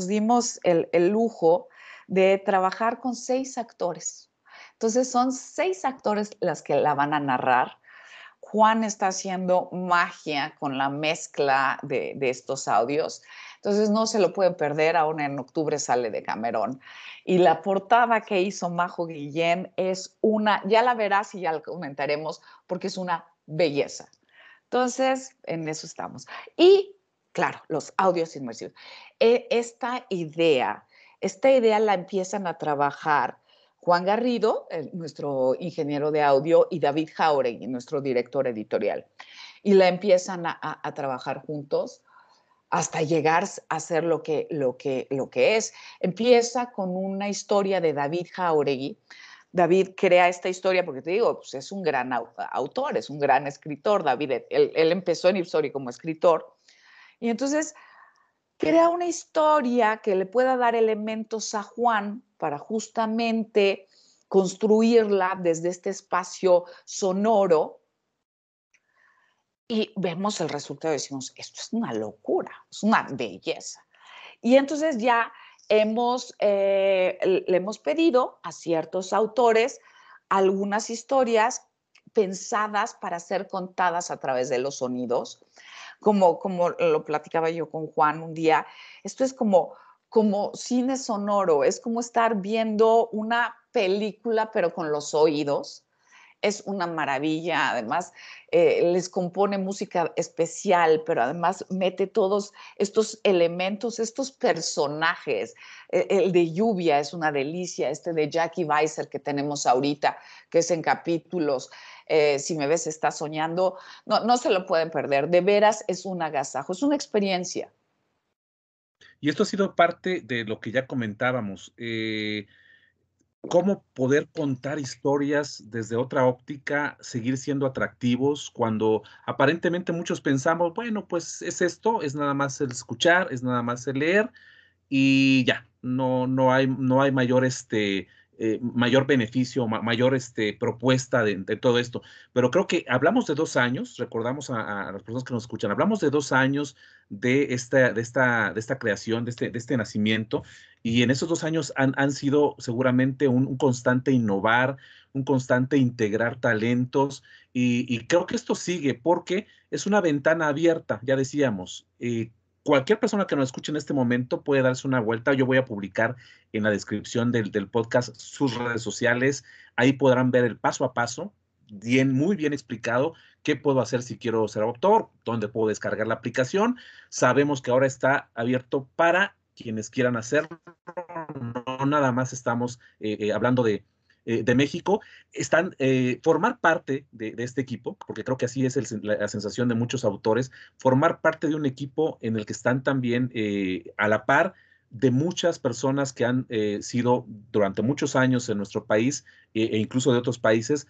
dimos el, el lujo de trabajar con seis actores. Entonces son seis actores las que la van a narrar. Juan está haciendo magia con la mezcla de, de estos audios. Entonces no se lo pueden perder, aún en octubre sale de Camerón. Y la portada que hizo Majo Guillén es una, ya la verás y ya la comentaremos, porque es una belleza. Entonces, en eso estamos. Y, claro, los audios inmersivos. E, esta idea, esta idea la empiezan a trabajar Juan Garrido, nuestro ingeniero de audio, y David Jauregui, nuestro director editorial. Y la empiezan a trabajar juntos hasta llegar a ser lo que, lo, que, lo que es. Empieza con una historia de David Jauregui. David crea esta historia, porque te digo, pues es un gran autor, es un gran escritor, David, él, él empezó en Ipsori como escritor, y entonces crea una historia que le pueda dar elementos a Juan para justamente construirla desde este espacio sonoro. Y vemos el resultado y decimos, esto es una locura, es una belleza. Y entonces ya hemos, eh, le hemos pedido a ciertos autores algunas historias pensadas para ser contadas a través de los sonidos, como, como lo platicaba yo con Juan un día, esto es como, como cine sonoro, es como estar viendo una película pero con los oídos es una maravilla. Además, eh, les compone música especial, pero además mete todos estos elementos, estos personajes. E, el de lluvia es una delicia, este de Jackie Weiser que tenemos ahorita, que es en capítulos. Eh, si me ves, está soñando. No, no se lo pueden perder. De veras es un agasajo, es una experiencia. Y esto ha sido parte de lo que ya comentábamos. Eh, cómo poder contar historias desde otra óptica, seguir siendo atractivos cuando aparentemente muchos pensamos, bueno, pues es esto, es nada más el escuchar, es nada más el leer y ya, no, no, hay, no hay mayor este, eh, mayor beneficio, mayor este, propuesta de, todo esto. Pero creo que hablamos de dos años, recordamos a, las personas que nos escuchan, hablamos de dos años de esta, de esta, de esta creación, de este, de este nacimiento, y en esos dos años han, han sido seguramente un, constante innovar, un constante integrar talentos, y, creo que esto sigue porque es una ventana abierta, ya decíamos. Eh, cualquier persona que nos escuche en este momento puede darse una vuelta. Yo voy a publicar en la descripción del, podcast sus redes sociales. Ahí podrán ver el paso a paso, bien, muy bien explicado, qué puedo hacer si quiero ser autor, dónde puedo descargar la aplicación. Sabemos que ahora está abierto para quienes quieran hacerlo. No nada más estamos eh, eh, hablando de, eh, de México, están, eh, formar parte de, este equipo, porque creo que así es la, sensación de muchos autores, formar parte de un equipo en el que están también eh, a la par de muchas personas que han sido durante muchos años en nuestro país e incluso de otros países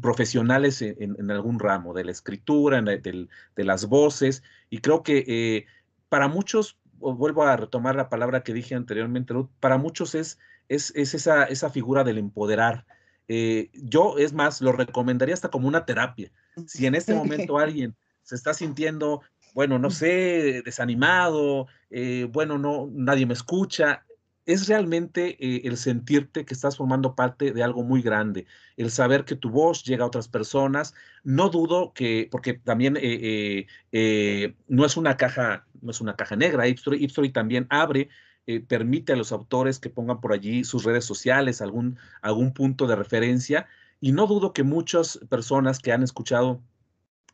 profesionales en, algún ramo, de la escritura, de las voces, y creo que para muchos, vuelvo a retomar la palabra que dije anteriormente, para muchos es es, esa, esa, figura del empoderar. Eh, yo, es más, lo recomendaría hasta como una terapia. Si en este momento *laughs* alguien se está sintiendo, bueno, no sé, desanimado, eh, bueno, no, nadie me escucha, es realmente eh, el sentirte que estás formando parte de algo muy grande, el saber que tu voz llega a otras personas. No dudo que, porque también no es una caja, no es una caja negra, Ipstory también abre eh, permite a los autores que pongan por allí sus redes sociales, algún, algún punto de referencia. Y no dudo que muchas personas que han escuchado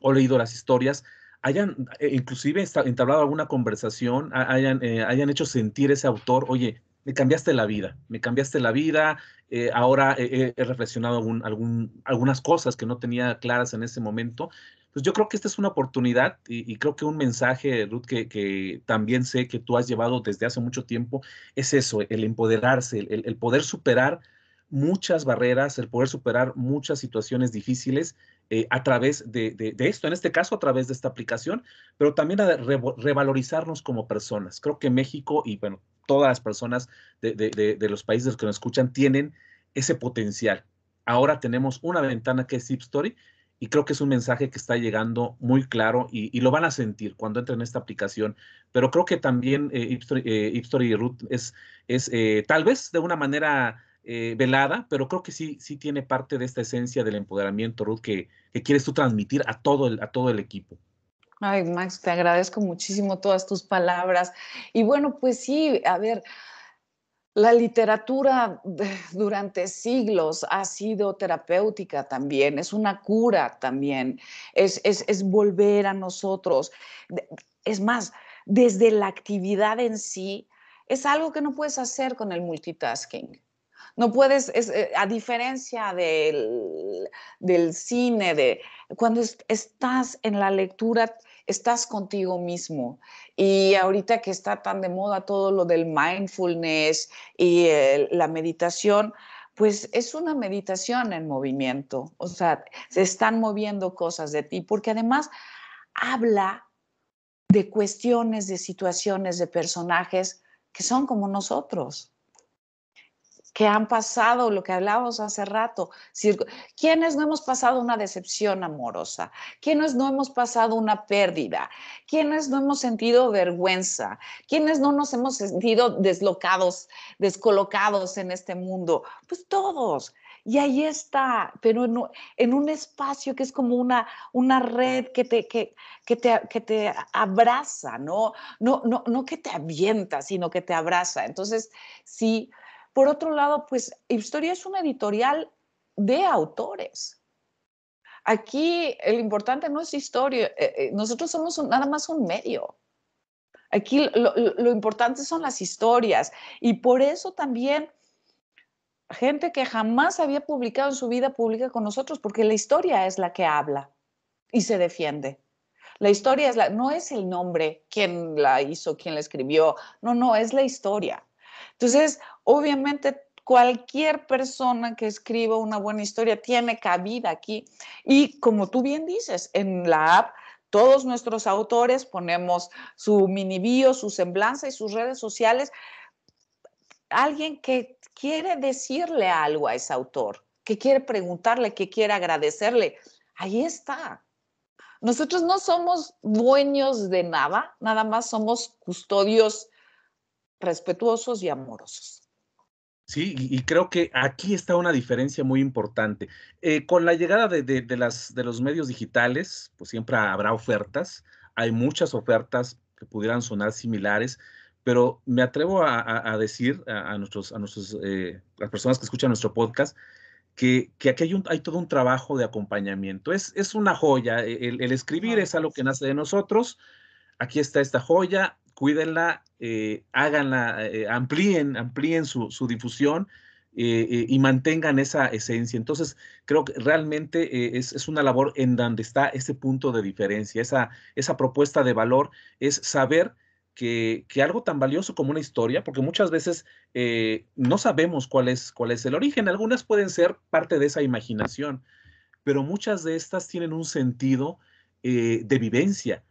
o leído las historias hayan eh, inclusive entablado alguna conversación, hayan, eh, hayan hecho sentir ese autor, oye, me cambiaste la vida, me cambiaste la vida, ahora he, reflexionado algún, algunas cosas que no tenía claras en ese momento pues yo creo que esta es una oportunidad y, creo que un mensaje, Ruth, que, también sé que tú has llevado desde hace mucho tiempo, es eso, el empoderarse, el, poder superar muchas barreras, el poder superar muchas situaciones difíciles eh, a través de, esto, en este caso a través de esta aplicación, pero también a revalorizarnos como personas. Creo que México y bueno, todas las personas de, los países que nos escuchan tienen ese potencial. Ahora tenemos una ventana que es Zip Story y creo que es un mensaje que está llegando muy claro y, lo van a sentir cuando entren en esta aplicación. Pero creo que también eh, eh Root es, es eh, tal vez de una manera eh, velada, pero creo que sí, sí tiene parte de esta esencia del empoderamiento, Ruth, que, que quieres tú transmitir a todo el, a todo el equipo. Ay, Max, te agradezco muchísimo todas tus palabras. Y bueno, pues sí, a ver, la literatura *sighs* durante siglos ha sido terapéutica también, es una cura también, es, volver a nosotros. Es más, desde la actividad en sí, es algo que no puedes hacer con el multitasking. No puedes, eh, a diferencia del, del, cine, de cuando estás en la lectura, estás contigo mismo. Y ahorita que está tan de moda todo lo del mindfulness y la meditación, pues es una meditación en movimiento, o sea, se están moviendo cosas de ti, porque además habla de cuestiones, de situaciones, de personajes que son como nosotros que han pasado, lo que hablábamos hace rato. ¿Quiénes no hemos pasado una decepción amorosa? ¿Quiénes no hemos pasado una pérdida? ¿Quiénes no hemos sentido vergüenza? ¿Quiénes no nos hemos sentido deslocados, descolocados en este mundo? Pues todos. Y ahí está, pero en, un espacio que es como una, una red que te, que, que te, que te abraza, ¿no? No, ¿no? no que te avienta, sino que te abraza. Entonces, sí, por otro lado, pues Historia es una editorial de autores. Aquí el importante no es historia, eh, eh, nosotros somos nada más un medio. Aquí lo, importante son las historias y por eso también gente que jamás había publicado en su vida publica con nosotros, porque la historia es la que habla y se defiende. La historia es la, no es el nombre, quién la hizo, quién la escribió, no, no, es la historia. Entonces, obviamente, cualquier persona que escriba una buena historia tiene cabida aquí. Y como tú bien dices, en la app todos nuestros autores ponemos su mini bio, su semblanza y sus redes sociales. Alguien que quiere decirle algo a ese autor, que quiere preguntarle, que quiere agradecerle, ahí está. Nosotros no somos dueños de nada, nada más somos custodios respetuosos y amorosos. Sí, y, creo que aquí está una diferencia muy importante. Eh, con la llegada de, las, de los medios digitales, pues siempre habrá ofertas. Hay muchas ofertas que pudieran sonar similares, pero me atrevo a, decir a, nuestros, a nuestros, eh, las personas que escuchan nuestro podcast, que, que aquí hay, hay, todo un trabajo de acompañamiento. Es, es una joya. El, el escribir es algo que nace de nosotros. Aquí está esta joya cuídenla, eh, háganla, eh, amplíen, amplíen su, difusión eh, y mantengan esa esencia. Entonces, creo que realmente es, una labor en donde está ese punto de diferencia, esa, esa propuesta de valor, es saber que, algo tan valioso como una historia, porque muchas veces no sabemos cuál es, cuál es el origen, algunas pueden ser parte de esa imaginación, pero muchas de estas tienen un sentido de vivencia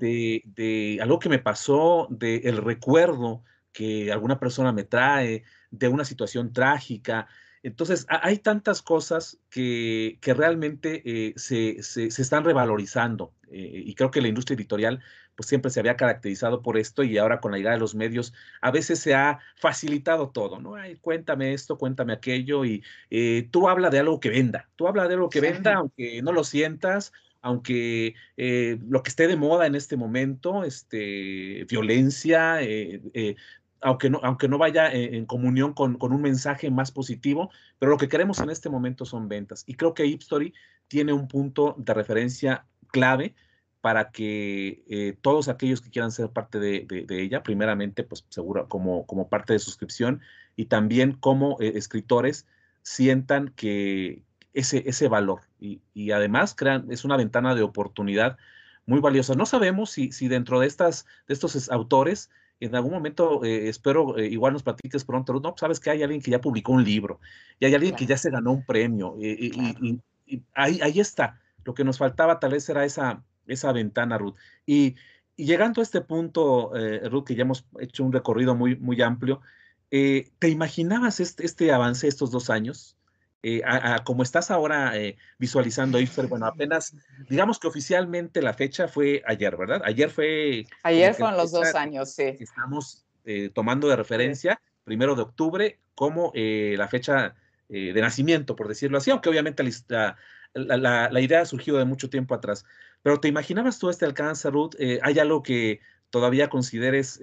de, algo que me pasó, del el recuerdo que alguna persona me trae, de una situación trágica. Entonces, hay tantas cosas que, que realmente eh, se, se, están revalorizando eh, y creo que la industria editorial pues siempre se había caracterizado por esto y ahora con la llegada de los medios a veces se ha facilitado todo, ¿no? Ay, cuéntame esto, cuéntame aquello y eh, tú habla de algo que venda, tú habla de algo que venda aunque no lo sientas aunque eh, lo que esté de moda en este momento, este, violencia, eh, eh, aunque, no, aunque no vaya en, comunión con, un mensaje más positivo, pero lo que queremos en este momento son ventas. Y creo que Hipstory tiene un punto de referencia clave para que todos aquellos que quieran ser parte de, ella, primeramente, pues seguro, como, como parte de suscripción y también como escritores, sientan que, ese, ese valor. Y, y, además crean, es una ventana de oportunidad muy valiosa. No sabemos si, si dentro de, estas, de estos autores, en algún momento, eh, espero, eh, igual nos platiques pronto, no, sabes que hay alguien que ya publicó un libro, y hay alguien que ya se ganó un premio, eh, y, ahí, ahí está. Lo que nos faltaba tal vez era esa, esa ventana, Ruth. Y, llegando a este punto, Ruth, que ya hemos hecho un recorrido muy, muy amplio, ¿te imaginabas este, este avance estos dos años? Eh, como estás ahora eh, visualizando IFER, bueno, apenas, digamos que oficialmente la fecha fue ayer, ¿verdad? Ayer fue... Ayer fueron los dos años, sí. Estamos eh, tomando de referencia, primero de octubre, como eh, la fecha de nacimiento, por decirlo así, aunque obviamente la, la, la, idea ha surgido de mucho tiempo atrás. Pero ¿te imaginabas tú este alcance, Ruth? ¿Hay algo que todavía consideres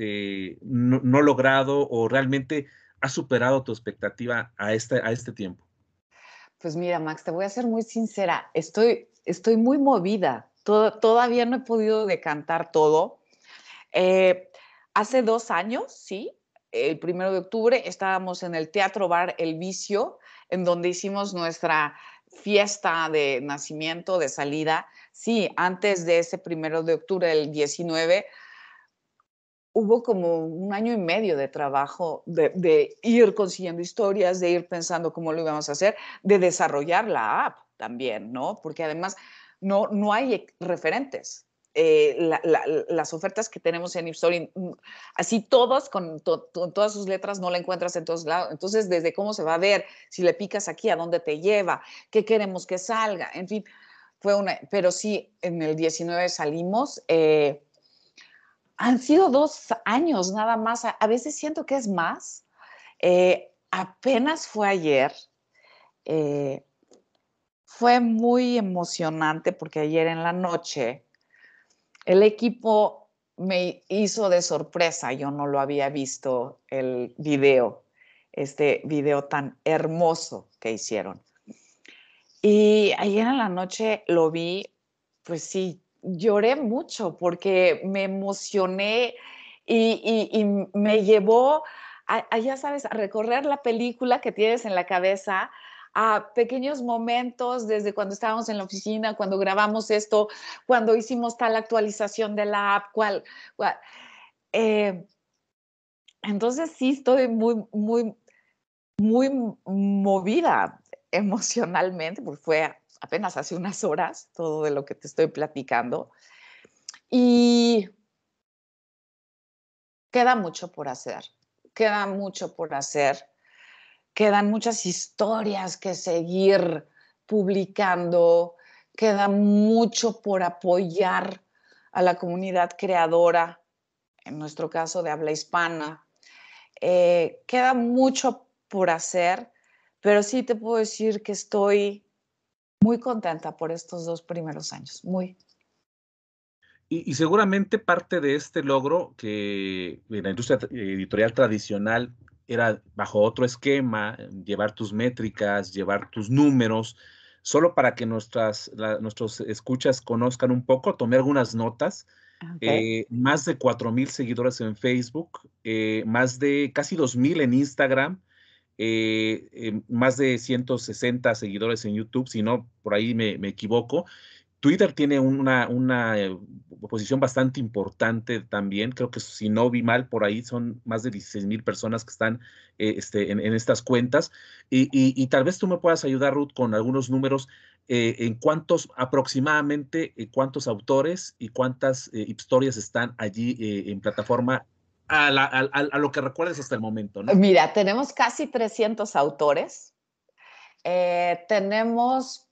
no, no, logrado o realmente ha superado tu expectativa a este, a este tiempo? Pues mira, Max, te voy a ser muy sincera, estoy, estoy muy movida, todavía no he podido decantar todo. Eh, hace dos años, sí, el primero de octubre estábamos en el Teatro Bar El Vicio, en donde hicimos nuestra fiesta de nacimiento, de salida. Sí, antes de ese primero de octubre, el 19, hubo como un año y medio de trabajo de, ir consiguiendo historias, de ir pensando cómo lo íbamos a hacer, de desarrollar la app también, ¿no? Porque además no, no hay referentes. Eh, las ofertas que tenemos en Ipstory, mm, así todos, con, todas sus letras, no la encuentras en todos lados. Entonces, desde cómo se va a ver, si le picas aquí, a dónde te lleva, qué queremos que salga, en fin, fue una, pero sí, en el 19 salimos. Eh, han sido dos años nada más, a, veces siento que es más. Eh, apenas fue ayer, eh, fue muy emocionante porque ayer en la noche el equipo me hizo de sorpresa, yo no lo había visto el video, este video tan hermoso que hicieron. Y ayer en la noche lo vi, pues sí, lloré mucho porque me emocioné y, me llevó a, ya sabes, a recorrer la película que tienes en la cabeza, a pequeños momentos desde cuando estábamos en la oficina, cuando grabamos esto, cuando hicimos tal actualización de la app, cuál. Eh, entonces sí estoy muy, muy, muy movida emocionalmente, porque fue apenas hace unas horas, todo de lo que te estoy platicando. Y queda mucho por hacer, queda mucho por hacer, quedan muchas historias que seguir publicando, queda mucho por apoyar a la comunidad creadora, en nuestro caso de habla hispana. Eh, queda mucho por hacer, pero sí te puedo decir que estoy muy contenta por estos dos primeros años, muy. Y, seguramente parte de este logro que en la industria editorial tradicional era bajo otro esquema, llevar tus métricas, llevar tus números, solo para que nuestras, nuestros escuchas conozcan un poco, tomé algunas notas. Eh, más de 4 mil seguidores en Facebook, eh, más de casi 2 mil en Instagram, eh, eh, más de 160 seguidores en YouTube, si no, por ahí me, equivoco. Twitter tiene una, una eh, posición bastante importante también. Creo que si no vi mal, por ahí son más de 16 mil personas que están este, en, estas cuentas. Y, tal vez tú me puedas ayudar, Ruth, con algunos números en cuántos aproximadamente, cuántos autores y cuántas historias están allí en plataforma a, lo que recuerdes hasta el momento, ¿no? Mira, tenemos casi 300 autores. Eh, tenemos,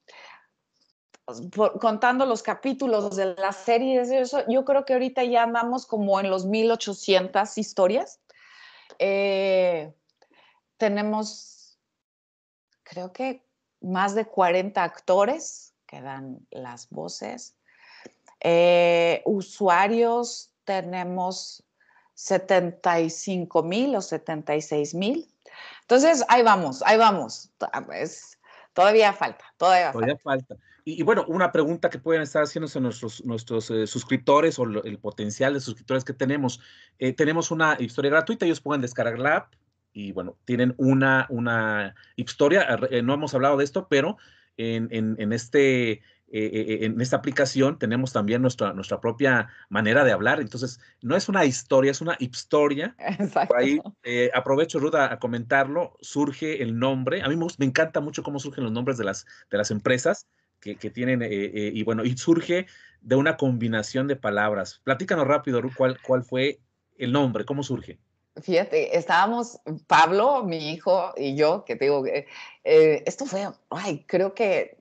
pues, contando los capítulos de las series, eso, yo creo que ahorita ya andamos como en los 1800 historias. Eh, tenemos, creo que más de 40 actores que dan las voces. Eh, usuarios, tenemos 75 mil o 76 mil. Entonces, ahí vamos, ahí vamos. todavía falta, todavía, falta. Y, bueno, una pregunta que pueden estar haciéndose nuestros, nuestros eh, suscriptores o el potencial de suscriptores que tenemos. Eh, tenemos una historia gratuita, ellos pueden descargar la app y bueno, tienen una, una historia. Eh, no hemos hablado de esto, pero en, en, en este eh, eh, eh, en esta aplicación tenemos también nuestra, nuestra propia manera de hablar. Entonces, no es una historia, es una historia. *laughs* Por ahí aprovecho, Ruda, a comentarlo. Surge el nombre. A mí me, me, encanta mucho cómo surgen los nombres de las, de las empresas que, que tienen. y bueno, y surge de una combinación de palabras. Platícanos rápido, Ruth, cuál, cuál fue el nombre, cómo surge. Fíjate, estábamos Pablo, mi hijo y yo, que te digo, esto fue, ay, creo que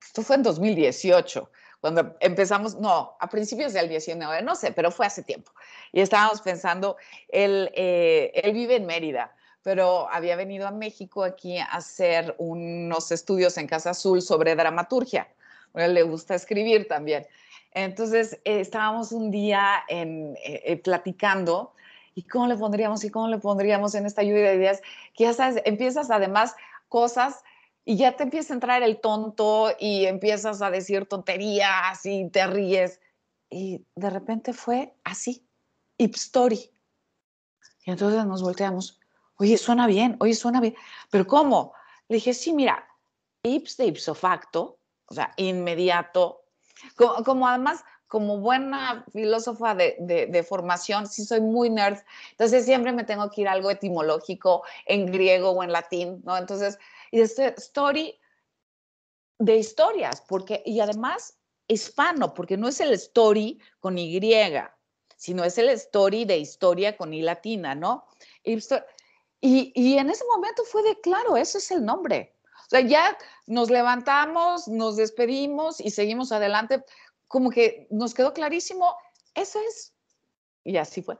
esto fue en 2018, cuando empezamos, no, a principios del 19, no sé, pero fue hace tiempo. Y estábamos pensando, él, eh, él vive en Mérida, pero había venido a México aquí a hacer unos estudios en Casa Azul sobre dramaturgia. A él le gusta escribir también. Entonces, eh, estábamos un día en, eh, platicando y cómo le pondríamos y cómo le pondríamos en esta lluvia de ideas, que ya sabes, empiezas además cosas y ya te empieza a entrar el tonto y empiezas a decir tonterías y te ríes. Y de repente fue así, Ipstory. Y entonces nos volteamos, oye, suena bien, oye, suena bien, pero ¿cómo? Le dije, sí, mira, ips de ipso facto, o sea, inmediato, como, además como buena filósofa de, formación, sí soy muy nerd, entonces siempre me tengo que ir algo etimológico en griego o en latín, ¿no? Entonces, y este story de historias, porque, y además hispano, porque no es el story con Y, sino es el story de historia con I latina, ¿no? Y, y en ese momento fue de, claro, ese es el nombre. O sea, ya nos levantamos, nos despedimos y seguimos adelante como que nos quedó clarísimo, eso es. Y así fue.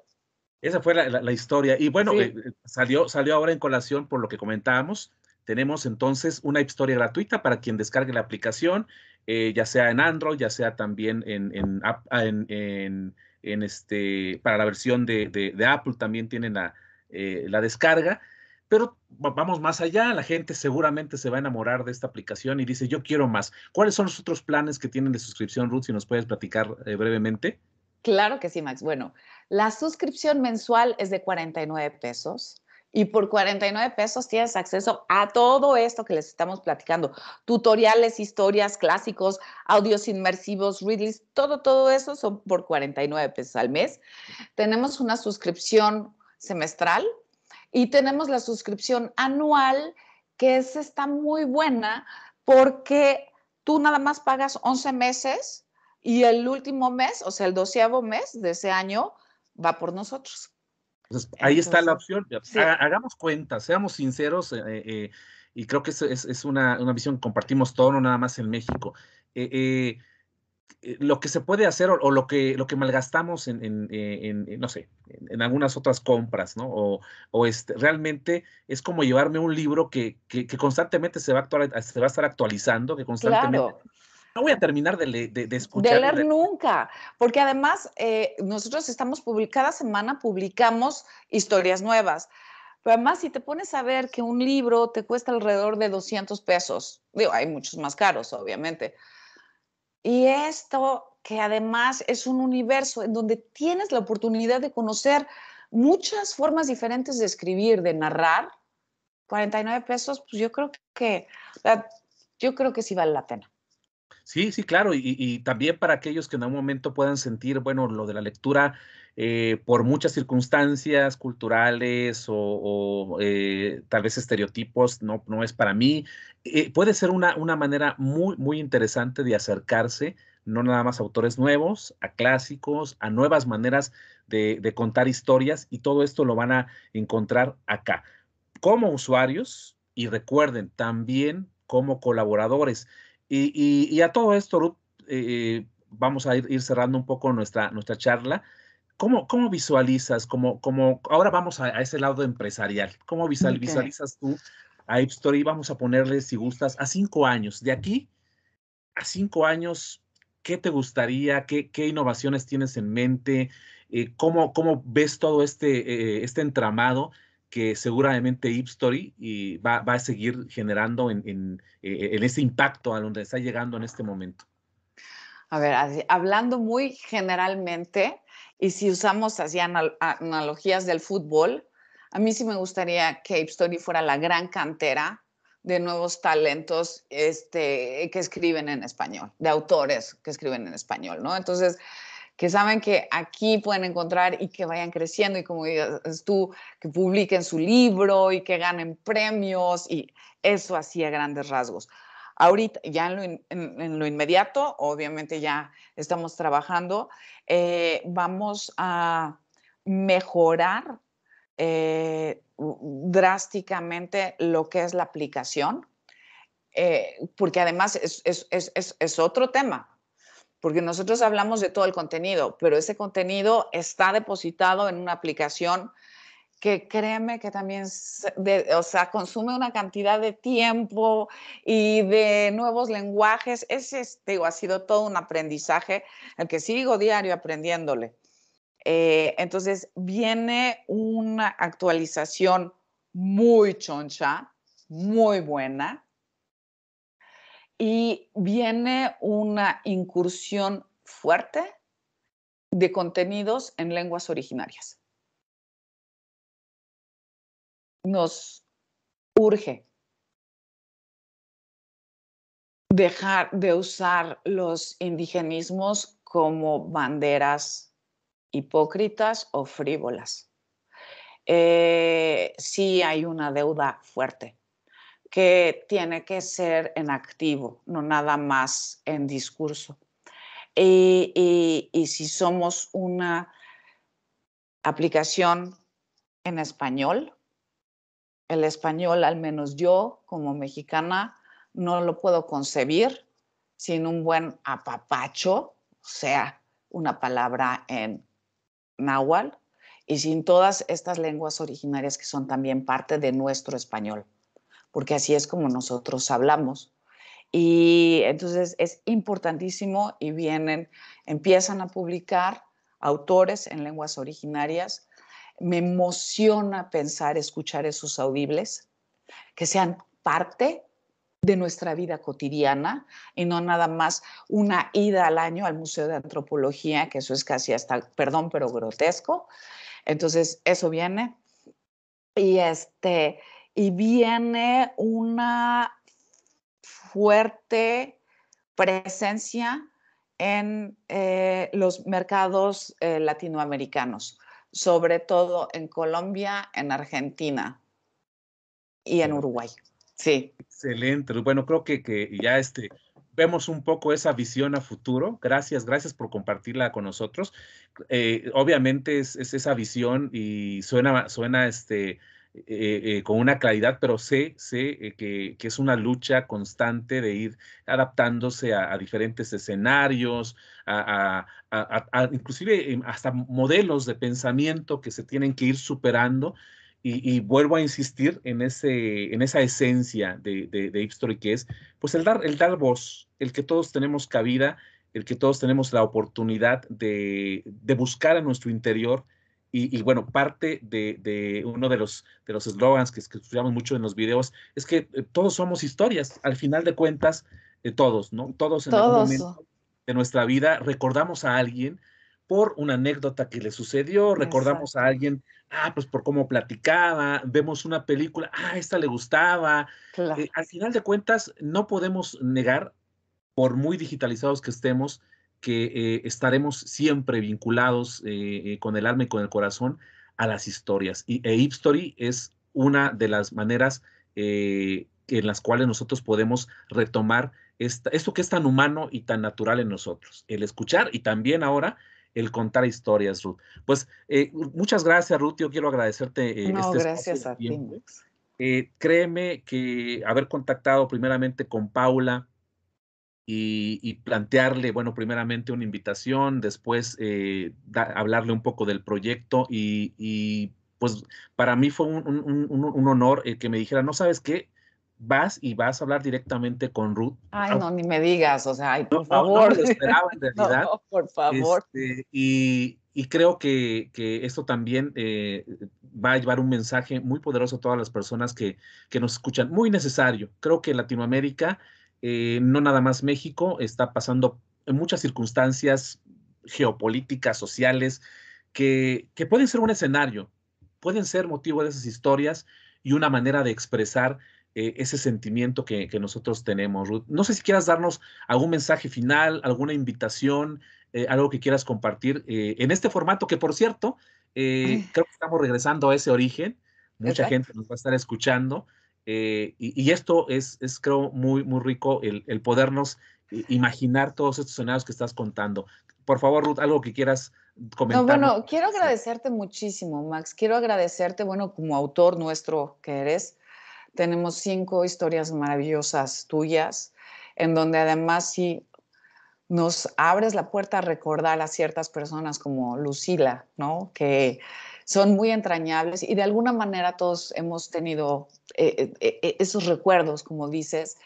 Esa fue la, historia. Y bueno, eh, salió, salió ahora en colación por lo que comentábamos. Tenemos entonces una historia gratuita para quien descargue la aplicación, eh, ya sea en Android, ya sea también en, en este, para la versión de, de, Apple también tienen la, eh, la descarga. Pero vamos más allá, la gente seguramente se va a enamorar de esta aplicación y dice, yo quiero más. ¿Cuáles son los otros planes que tienen de suscripción, Ruth? Si nos puedes platicar eh, brevemente. Claro que sí, Max. Bueno, la suscripción mensual es de 49 pesos. Y por 49 pesos tienes acceso a todo esto que les estamos platicando. Tutoriales, historias, clásicos, audios inmersivos, readings, todo, todo eso son por 49 pesos al mes. Tenemos una suscripción semestral y tenemos la suscripción anual, que es, está muy buena porque tú nada más pagas 11 meses y el último mes, o sea, el doceavo mes de ese año, va por nosotros. Ahí está la opción. Hagamos cuenta, seamos sinceros, eh, eh, y creo que es, es, una, una, visión que compartimos todos, no nada más en México. Eh, lo que se puede hacer o, lo, que, lo que malgastamos en, no sé, en, algunas otras compras, ¿no? O, este, realmente es como llevarme un libro que, constantemente se va, a actuar, se va a estar actualizando, que constantemente... No voy a terminar de, de, escuchar. De leer nunca, porque además eh, nosotros estamos cada semana publicamos historias nuevas. Pero además, si te pones a ver que un libro te cuesta alrededor de 200 pesos, digo, hay muchos más caros, obviamente, y esto que además es un universo en donde tienes la oportunidad de conocer muchas formas diferentes de escribir, de narrar, 49 pesos, pues yo creo que, yo creo que sí vale la pena. Sí, sí, claro. Y, también para aquellos que en algún momento puedan sentir, bueno, lo de la lectura eh, por muchas circunstancias culturales o, eh, tal vez estereotipos, no, no es para mí. Eh, puede ser una, una manera muy, muy interesante de acercarse, no nada más a autores nuevos, a clásicos, a nuevas maneras de, de contar historias y todo esto lo van a encontrar acá. Como usuarios y recuerden también como colaboradores. Y, a todo esto, Ruth, eh, vamos a ir, cerrando un poco nuestra, nuestra charla. ¿Cómo, cómo visualizas, cómo, cómo, ahora vamos a, ese lado empresarial, cómo visualizas tú a Story? Vamos a ponerle, si gustas, a cinco años. De aquí a cinco años, ¿qué te gustaría? ¿Qué, qué innovaciones tienes en mente? Eh, ¿cómo, ¿cómo, ves todo este, eh, este entramado? Que seguramente Ipstory y va, va, a seguir generando en, eh, en, ese impacto a donde está llegando en este momento. A ver, hablando muy generalmente, y si usamos así analogías del fútbol, a mí sí me gustaría que Ipstory fuera la gran cantera de nuevos talentos este, que escriben en español, de autores que escriben en español, ¿no? Entonces, que saben que aquí pueden encontrar y que vayan creciendo y como dices tú, que publiquen su libro y que ganen premios y eso así a grandes rasgos. Ahorita, ya en lo, inmediato, obviamente ya estamos trabajando, eh, vamos a mejorar eh, drásticamente lo que es la aplicación, eh, porque además es, es, es, es otro tema porque nosotros hablamos de todo el contenido, pero ese contenido está depositado en una aplicación que créeme que también, o sea, consume una cantidad de tiempo y de nuevos lenguajes. Ese, digo, ha sido todo un aprendizaje, el que sigo diario aprendiéndole. Eh, entonces, viene una actualización muy choncha, muy buena, y viene una incursión fuerte de contenidos en lenguas originarias. Nos urge dejar de usar los indigenismos como banderas hipócritas o frívolas. Eh, sí hay una deuda fuerte que tiene que ser en activo, no nada más en discurso. Y, si somos una aplicación en español, el español, al menos yo como mexicana, no lo puedo concebir sin un buen apapacho, o sea, una palabra en náhuatl, y sin todas estas lenguas originarias que son también parte de nuestro español, porque así es como nosotros hablamos. Y entonces es importantísimo y vienen, empiezan a publicar autores en lenguas originarias me emociona pensar, escuchar esos audibles, que sean parte de nuestra vida cotidiana y no nada más una ida al año al Museo de Antropología, que eso es casi hasta, perdón, pero grotesco. Entonces, eso viene. Y, este, y viene una fuerte presencia en eh, los mercados eh, latinoamericanos sobre todo en Colombia, en Argentina y en Uruguay. Sí. Excelente. Bueno, creo que, que ya este, vemos un poco esa visión a futuro. Gracias, gracias por compartirla con nosotros. Eh, obviamente es, es, esa visión y suena, suena este, eh, eh, con una claridad, pero sé, sé eh, que, que, es una lucha constante de ir adaptándose a, a diferentes escenarios, a, a, inclusive em, hasta modelos de pensamiento que se tienen que ir superando. Y, vuelvo a insistir en, ese, en esa esencia de, de, de History que es pues el dar, el dar voz, el que todos tenemos cabida, el que todos tenemos la oportunidad de, de buscar en nuestro interior y, bueno, parte de, uno de los de los eslogans que, escuchamos mucho en los videos es que eh, todos somos historias, al final de cuentas, eh, todos, ¿no? Todos en algún momento de nuestra vida recordamos a alguien por una anécdota que le sucedió, recordamos a alguien, ah, pues por cómo platicaba, vemos una película, ah, esta le gustaba. Eh, al final de cuentas, no podemos negar, por muy digitalizados que estemos, que eh, estaremos siempre vinculados eh, eh, con el alma y con el corazón a las historias. Y e Hipstory es una de las maneras en las cuales nosotros podemos retomar esta, esto que es tan humano y tan natural en nosotros, el escuchar y también ahora el contar historias, Ruth. Pues muchas gracias, Ruth. Yo quiero agradecerte. no, este gracias a ti. créeme que haber contactado primeramente con Paula, y, plantearle, bueno, primeramente una invitación, después eh, hablarle un poco del proyecto y, pues para mí fue un, honor el que me dijera, no sabes qué, vas y vas a hablar directamente con Ruth. Ay, no, ni me digas, o sea, ay, por favor. No, lo esperaba en *laughs* realidad. no, por favor. Este, y, creo que, que esto también eh, va a llevar un mensaje muy poderoso a todas las personas que, que nos escuchan, muy necesario. Creo que Latinoamérica eh, no nada más México, está pasando en muchas circunstancias geopolíticas, sociales, que, que pueden ser un escenario, pueden ser motivo de esas historias y una manera de expresar eh, ese sentimiento que, que, nosotros tenemos. Ruth. No sé si quieras darnos algún mensaje final, alguna invitación, eh, algo que quieras compartir en este formato, que por cierto, creo que estamos regresando a ese origen. Mucha gente nos va a estar escuchando. Eh, y, esto es, es, creo, muy, muy rico el, el, podernos imaginar todos estos escenarios que estás contando. Por favor, Ruth, algo que quieras comentar. No, bueno, quiero agradecerte muchísimo, Max. Quiero agradecerte, bueno, como autor nuestro que eres. Tenemos cinco historias maravillosas tuyas, en donde además sí nos abres la puerta a recordar a ciertas personas como Lucila, ¿no? Que son muy entrañables y de alguna manera todos hemos tenido eh, eh, eh, esos recuerdos, como dices.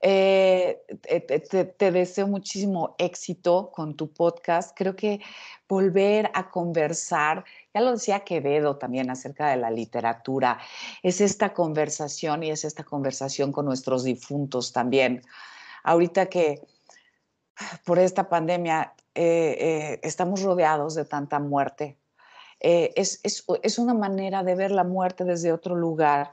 te, deseo muchísimo éxito con tu podcast. Creo que volver a conversar, ya lo decía Quevedo también acerca de la literatura, es esta conversación y es esta conversación con nuestros difuntos también. Ahorita que por esta pandemia estamos rodeados de tanta muerte, eh, es, es, es, una manera de ver la muerte desde otro lugar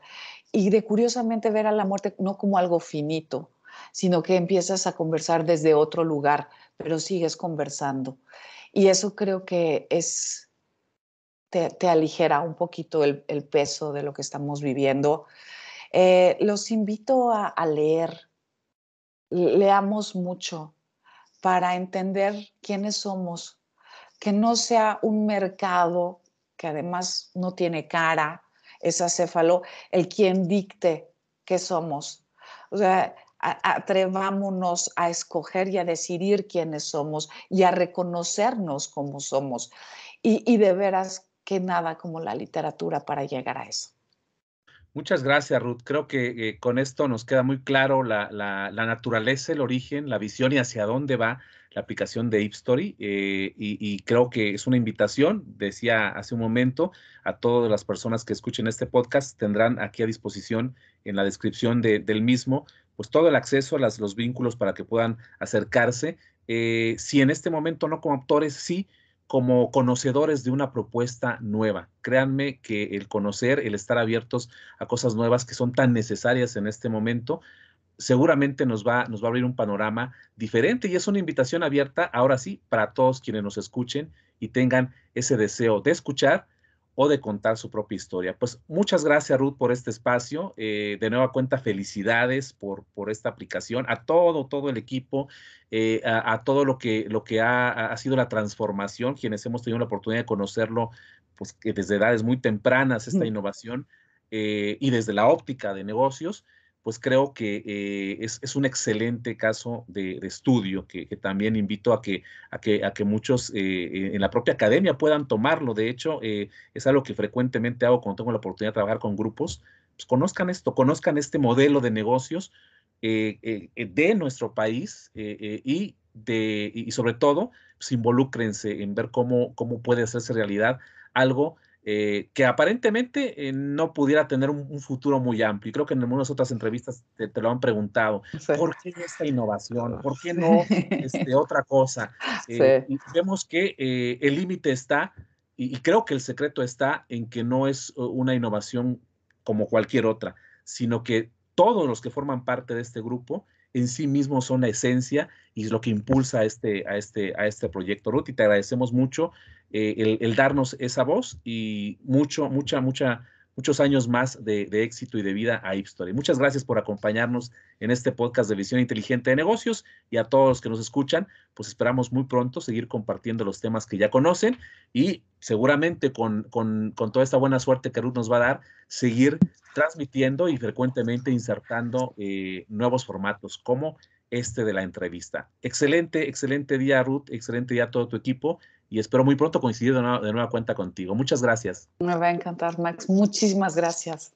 y de curiosamente ver a la muerte no como algo finito, sino que empiezas a conversar desde otro lugar pero sigues conversando. Y eso creo que es, te, aligera un poquito el, peso de lo que estamos viviendo. Eh, los invito a, a leer, leamos mucho para entender quiénes somos, que no sea un mercado que además no tiene cara, es acéfalo, el quien dicte qué somos. O sea, atrevámonos a escoger y a decidir quiénes somos y a reconocernos como somos. Y, de veras que nada como la literatura para llegar a eso. Muchas gracias, Ruth. Creo que eh, con esto nos queda muy claro la, naturaleza, el origen, la visión y hacia dónde va la aplicación de Ipstory. Eh, y, creo que es una invitación, decía hace un momento, a todas las personas que escuchen este podcast, tendrán aquí a disposición en la descripción del mismo pues todo el acceso a los vínculos para que puedan acercarse. Eh, si en este momento no como actores, sí como conocedores de una propuesta nueva. Créanme que el conocer, el estar abiertos a cosas nuevas que son tan necesarias en este momento, seguramente nos va, nos va a abrir un panorama diferente y es una invitación abierta, ahora sí, para todos quienes nos escuchen y tengan ese deseo de escuchar, o de contar su propia historia. Pues muchas gracias Ruth por este espacio. Eh, de nueva cuenta, felicidades por, por esta aplicación, a todo, todo el equipo, eh, a, todo lo que, lo que ha, sido la transformación, quienes hemos tenido la oportunidad de conocerlo, pues que desde edades muy tempranas esta mm. innovación eh, y desde la óptica de negocios pues creo que eh, es, un excelente caso de, estudio que, también invito a que, a que, a que muchos eh, en la propia academia puedan tomarlo. De hecho, eh, es algo que frecuentemente hago cuando tengo la oportunidad de trabajar con grupos. Pues conozcan esto, conozcan este modelo de negocios de nuestro país y, de, y sobre todo, pues involúcrense en ver cómo, cómo puede hacerse realidad algo eh, que aparentemente eh, no pudiera tener un, futuro muy amplio. Y creo que en algunas otras entrevistas te, lo han preguntado, ¿por qué esta innovación? ¿Por qué no *laughs* este, otra cosa? Eh, y vemos que el límite está, y, creo que el secreto está en que no es una innovación como cualquier otra, sino que todos los que forman parte de este grupo en sí mismos son la esencia y es lo que impulsa a este, a este, a este proyecto. Ruth, y te agradecemos mucho eh, el, darnos esa voz y mucho, mucha, mucha, muchos años más de, éxito y de vida a Ipstory. Muchas gracias por acompañarnos en este podcast de Visión Inteligente de Negocios y a todos los que nos escuchan, pues esperamos muy pronto seguir compartiendo los temas que ya conocen y seguramente con, con, con toda esta buena suerte que Ruth nos va a dar, seguir transmitiendo y frecuentemente insertando eh, nuevos formatos como este de la entrevista. Excelente, excelente día Ruth, excelente día a todo tu equipo y espero muy pronto coincidir de nueva, cuenta contigo. Muchas gracias. Me va a encantar, Max. Muchísimas gracias.